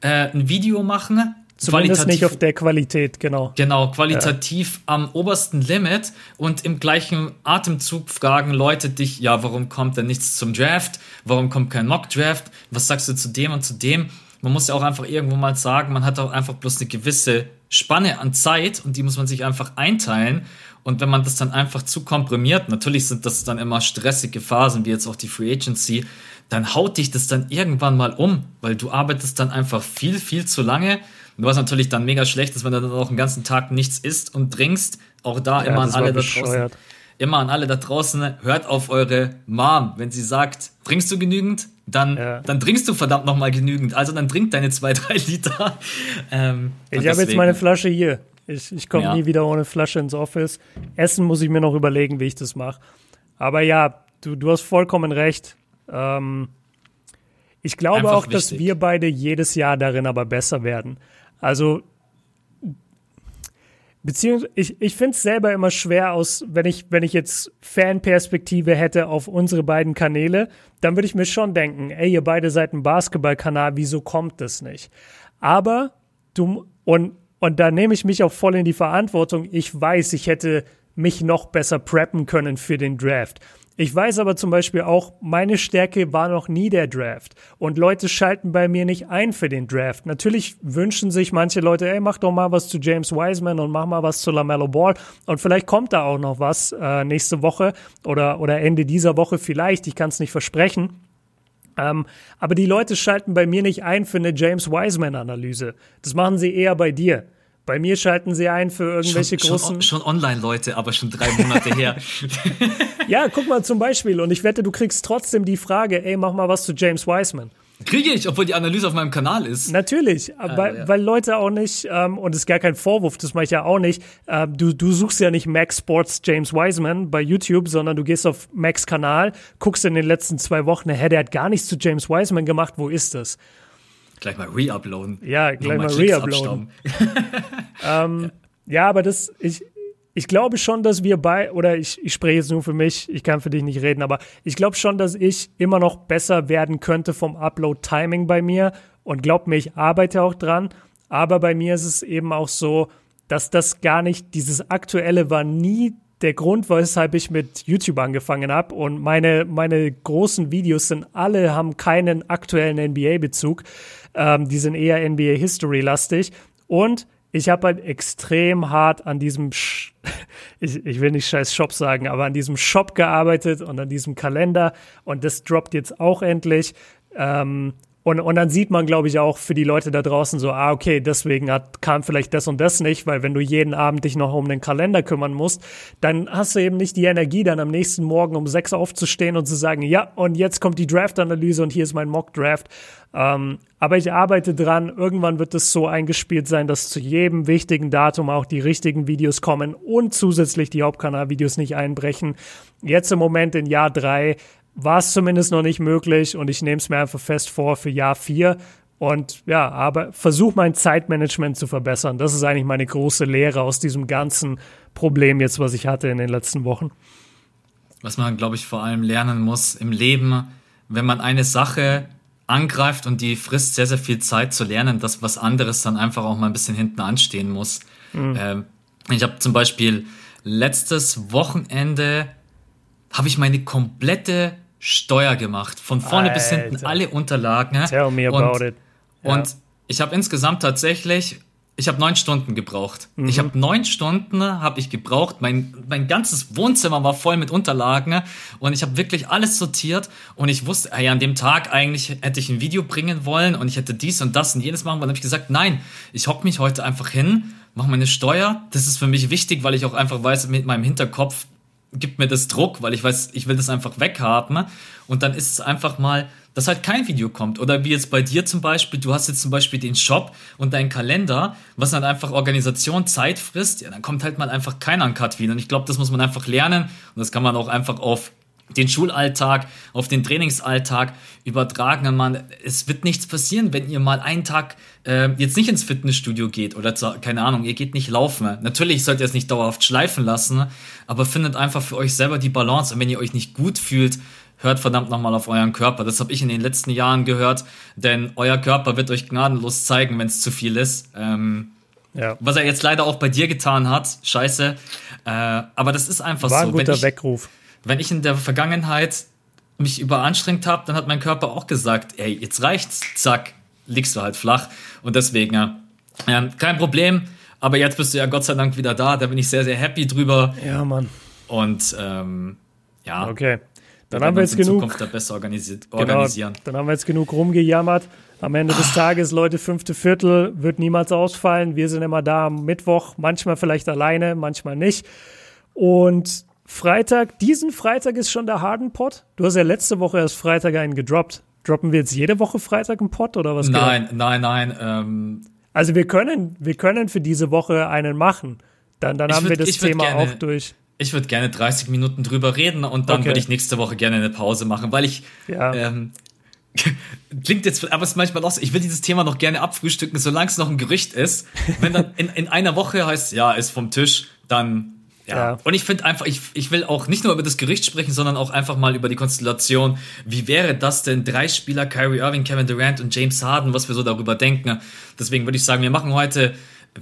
äh, ein Video machen. Zumindest nicht auf der Qualität, genau. Genau, qualitativ ja. am obersten Limit und im gleichen Atemzug fragen Leute dich, ja, warum kommt denn nichts zum Draft? Warum kommt kein Mock-Draft? Was sagst du zu dem und zu dem? Man muss ja auch einfach irgendwo mal sagen, man hat auch einfach bloß eine gewisse Spanne an Zeit und die muss man sich einfach einteilen. Und wenn man das dann einfach zu komprimiert, natürlich sind das dann immer stressige Phasen, wie jetzt auch die Free Agency, dann haut dich das dann irgendwann mal um, weil du arbeitest dann einfach viel, viel zu lange. Und was natürlich dann mega schlecht ist, wenn du dann auch den ganzen Tag nichts isst und trinkst. Auch da ja, immer an alle da draußen. Immer an alle da draußen, hört auf eure Mom, wenn sie sagt, trinkst du genügend? Dann, ja. dann trinkst du verdammt nochmal genügend. Also dann trink deine zwei, drei Liter. Ähm, ich habe jetzt meine Flasche hier. Ich, ich komme ja. nie wieder ohne Flasche ins Office. Essen muss ich mir noch überlegen, wie ich das mache. Aber ja, du, du hast vollkommen recht. Ähm, ich glaube Einfach auch, wichtig. dass wir beide jedes Jahr darin aber besser werden. Also, beziehungsweise, ich, ich finde es selber immer schwer aus, wenn ich, wenn ich jetzt Fanperspektive hätte auf unsere beiden Kanäle, dann würde ich mir schon denken, ey, ihr beide seid ein Basketballkanal, wieso kommt das nicht? Aber du, und und da nehme ich mich auch voll in die Verantwortung. Ich weiß, ich hätte mich noch besser preppen können für den Draft. Ich weiß aber zum Beispiel auch, meine Stärke war noch nie der Draft. Und Leute schalten bei mir nicht ein für den Draft. Natürlich wünschen sich manche Leute, ey, mach doch mal was zu James Wiseman und mach mal was zu LaMelo Ball. Und vielleicht kommt da auch noch was äh, nächste Woche oder, oder Ende dieser Woche vielleicht. Ich kann es nicht versprechen. Ähm, aber die Leute schalten bei mir nicht ein für eine James Wiseman-Analyse. Das machen sie eher bei dir. Bei mir schalten sie ein für irgendwelche schon, großen. Schon, schon Online-Leute, aber schon drei Monate her. ja, guck mal zum Beispiel. Und ich wette, du kriegst trotzdem die Frage, ey, mach mal was zu James Wiseman. Kriege ich, obwohl die Analyse auf meinem Kanal ist. Natürlich, ah, weil, ja. weil Leute auch nicht, ähm, und das ist gar kein Vorwurf, das mache ich ja auch nicht, äh, du, du suchst ja nicht Max Sports James Wiseman bei YouTube, sondern du gehst auf Max Kanal, guckst in den letzten zwei Wochen, hä, der hat gar nichts zu James Wiseman gemacht, wo ist das? Gleich mal re-uploaden. Ja, gleich mal, mal re-uploaden. ähm, ja. ja, aber das, ich, ich glaube schon, dass wir bei, oder ich, ich spreche jetzt nur für mich, ich kann für dich nicht reden, aber ich glaube schon, dass ich immer noch besser werden könnte vom Upload-Timing bei mir und glaub mir, ich arbeite auch dran. Aber bei mir ist es eben auch so, dass das gar nicht, dieses Aktuelle war nie der Grund, weshalb ich mit YouTube angefangen habe. Und meine, meine großen Videos sind alle, haben keinen aktuellen NBA-Bezug. Ähm, die sind eher NBA-History-lastig. Und ich habe halt extrem hart an diesem, Sch ich, ich will nicht scheiß Shop sagen, aber an diesem Shop gearbeitet und an diesem Kalender. Und das droppt jetzt auch endlich. Ähm, und, und dann sieht man, glaube ich, auch für die Leute da draußen so, ah, okay, deswegen hat, kam vielleicht das und das nicht, weil wenn du jeden Abend dich noch um den Kalender kümmern musst, dann hast du eben nicht die Energie, dann am nächsten Morgen um sechs aufzustehen und zu sagen, ja, und jetzt kommt die Draft-Analyse und hier ist mein Mock-Draft. Ähm, aber ich arbeite dran. Irgendwann wird es so eingespielt sein, dass zu jedem wichtigen Datum auch die richtigen Videos kommen und zusätzlich die Hauptkanalvideos nicht einbrechen. Jetzt im Moment in Jahr drei war es zumindest noch nicht möglich und ich nehme es mir einfach fest vor für Jahr vier. Und ja, aber versuche mein Zeitmanagement zu verbessern. Das ist eigentlich meine große Lehre aus diesem ganzen Problem jetzt, was ich hatte in den letzten Wochen. Was man, glaube ich, vor allem lernen muss im Leben, wenn man eine Sache angreift und die frisst sehr, sehr viel Zeit zu lernen, dass was anderes dann einfach auch mal ein bisschen hinten anstehen muss. Mhm. Ähm, ich habe zum Beispiel letztes Wochenende habe ich meine komplette Steuer gemacht. Von vorne Alter. bis hinten alle Unterlagen. Tell me about und, it. Ja. Und ich habe insgesamt tatsächlich, ich habe neun Stunden gebraucht. Mhm. Ich habe neun Stunden habe ich gebraucht. Mein, mein ganzes Wohnzimmer war voll mit Unterlagen und ich habe wirklich alles sortiert und ich wusste, hey, an dem Tag eigentlich hätte ich ein Video bringen wollen und ich hätte dies und das und jenes machen wollen. Dann habe ich gesagt, nein, ich hocke mich heute einfach hin, mache meine Steuer. Das ist für mich wichtig, weil ich auch einfach weiß, mit meinem Hinterkopf, gibt mir das Druck, weil ich weiß, ich will das einfach weghaben. Und dann ist es einfach mal, dass halt kein Video kommt. Oder wie jetzt bei dir zum Beispiel, du hast jetzt zum Beispiel den Shop und deinen Kalender, was dann einfach Organisation Zeit frisst, ja, dann kommt halt mal einfach kein Uncut wieder. Und ich glaube, das muss man einfach lernen. Und das kann man auch einfach auf den Schulalltag, auf den Trainingsalltag übertragen. Man, es wird nichts passieren, wenn ihr mal einen Tag äh, jetzt nicht ins Fitnessstudio geht oder zu, keine Ahnung, ihr geht nicht laufen. Natürlich sollt ihr es nicht dauerhaft schleifen lassen, aber findet einfach für euch selber die Balance. Und wenn ihr euch nicht gut fühlt, hört verdammt nochmal auf euren Körper. Das habe ich in den letzten Jahren gehört, denn euer Körper wird euch gnadenlos zeigen, wenn es zu viel ist. Ähm, ja. Was er jetzt leider auch bei dir getan hat, scheiße. Äh, aber das ist einfach War so. Ein guter wenn ich, Weckruf wenn ich in der Vergangenheit mich überanstrengt habe, dann hat mein Körper auch gesagt, ey, jetzt reicht's, zack, liegst du halt flach. Und deswegen, ja, ähm, kein Problem. Aber jetzt bist du ja Gott sei Dank wieder da. Da bin ich sehr, sehr happy drüber. Ja, Mann. Und ähm, ja. Okay. Dann haben wir jetzt genug. Zukunft da besser organisiert, genau, organisieren. Dann haben wir jetzt genug rumgejammert. Am Ende des Tages, Leute, fünfte Viertel wird niemals ausfallen. Wir sind immer da am Mittwoch, manchmal vielleicht alleine, manchmal nicht. Und Freitag, diesen Freitag ist schon der Harden Pot. Du hast ja letzte Woche erst Freitag einen gedroppt. Droppen wir jetzt jede Woche Freitag einen Pot oder was? Nein, geht? nein, nein. Ähm, also wir können, wir können für diese Woche einen machen. Dann, dann haben würd, wir das Thema gerne, auch durch. Ich würde gerne 30 Minuten drüber reden und dann okay. würde ich nächste Woche gerne eine Pause machen, weil ich ja. ähm, Klingt jetzt, aber es ist manchmal auch so, ich will dieses Thema noch gerne abfrühstücken, solange es noch ein Gerücht ist. Wenn dann in, in einer Woche heißt, ja, ist vom Tisch, dann ja. ja. Und ich finde einfach, ich, ich will auch nicht nur über das Gericht sprechen, sondern auch einfach mal über die Konstellation. Wie wäre das denn? Drei Spieler, Kyrie Irving, Kevin Durant und James Harden, was wir so darüber denken. Deswegen würde ich sagen, wir machen heute,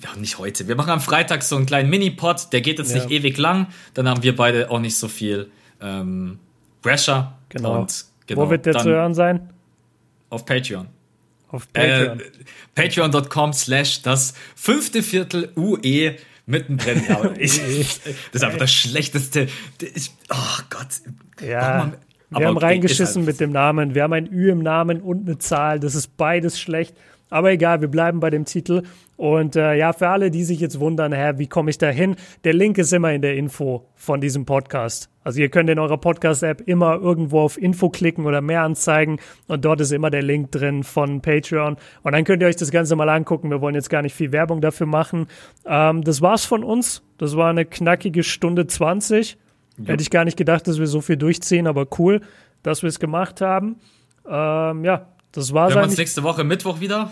ja, nicht heute, wir machen am Freitag so einen kleinen Mini-Pod, der geht jetzt ja. nicht ewig lang. Dann haben wir beide auch nicht so viel ähm, Pressure. Genau. Und, genau. Wo wird der zu hören sein? Auf Patreon. Auf Patreon. Äh, Patreon.com slash das fünfte Viertel UE mittendrin. Ja, ich, das ist einfach das Schlechteste. Ich, oh Gott. Ja. wir haben reingeschissen mit dem Namen. Wir haben ein Ü im Namen und eine Zahl. Das ist beides schlecht. Aber egal, wir bleiben bei dem Titel. Und äh, ja, für alle, die sich jetzt wundern, hä, wie komme ich da hin? Der Link ist immer in der Info von diesem Podcast. Also ihr könnt in eurer Podcast-App immer irgendwo auf Info klicken oder mehr anzeigen und dort ist immer der Link drin von Patreon. Und dann könnt ihr euch das Ganze mal angucken. Wir wollen jetzt gar nicht viel Werbung dafür machen. Ähm, das war's von uns. Das war eine knackige Stunde 20. Ja. Hätte ich gar nicht gedacht, dass wir so viel durchziehen, aber cool, dass wir es gemacht haben. Ähm, ja, das war's. Wir uns nächste Woche Mittwoch wieder.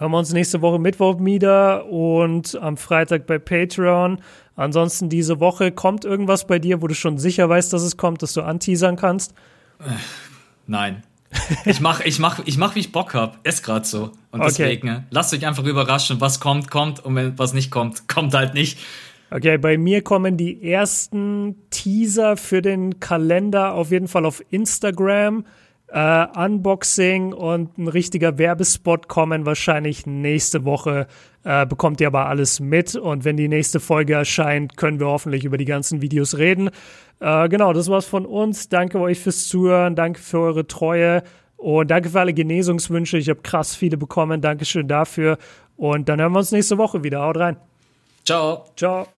Hören wir uns nächste Woche Mittwoch wieder und am Freitag bei Patreon. Ansonsten diese Woche kommt irgendwas bei dir, wo du schon sicher weißt, dass es kommt, dass du anteasern kannst? Nein. ich mach, ich mach, ich mach, wie ich Bock hab. Ist gerade so. Und deswegen, okay. lasst euch einfach überraschen, was kommt, kommt und wenn was nicht kommt, kommt halt nicht. Okay, bei mir kommen die ersten Teaser für den Kalender auf jeden Fall auf Instagram. Äh, Unboxing und ein richtiger Werbespot kommen wahrscheinlich nächste Woche. Äh, bekommt ihr aber alles mit und wenn die nächste Folge erscheint, können wir hoffentlich über die ganzen Videos reden. Äh, genau, das war's von uns. Danke euch fürs Zuhören, danke für eure Treue und danke für alle Genesungswünsche. Ich habe krass viele bekommen. Dankeschön dafür und dann hören wir uns nächste Woche wieder. Haut rein. Ciao. Ciao.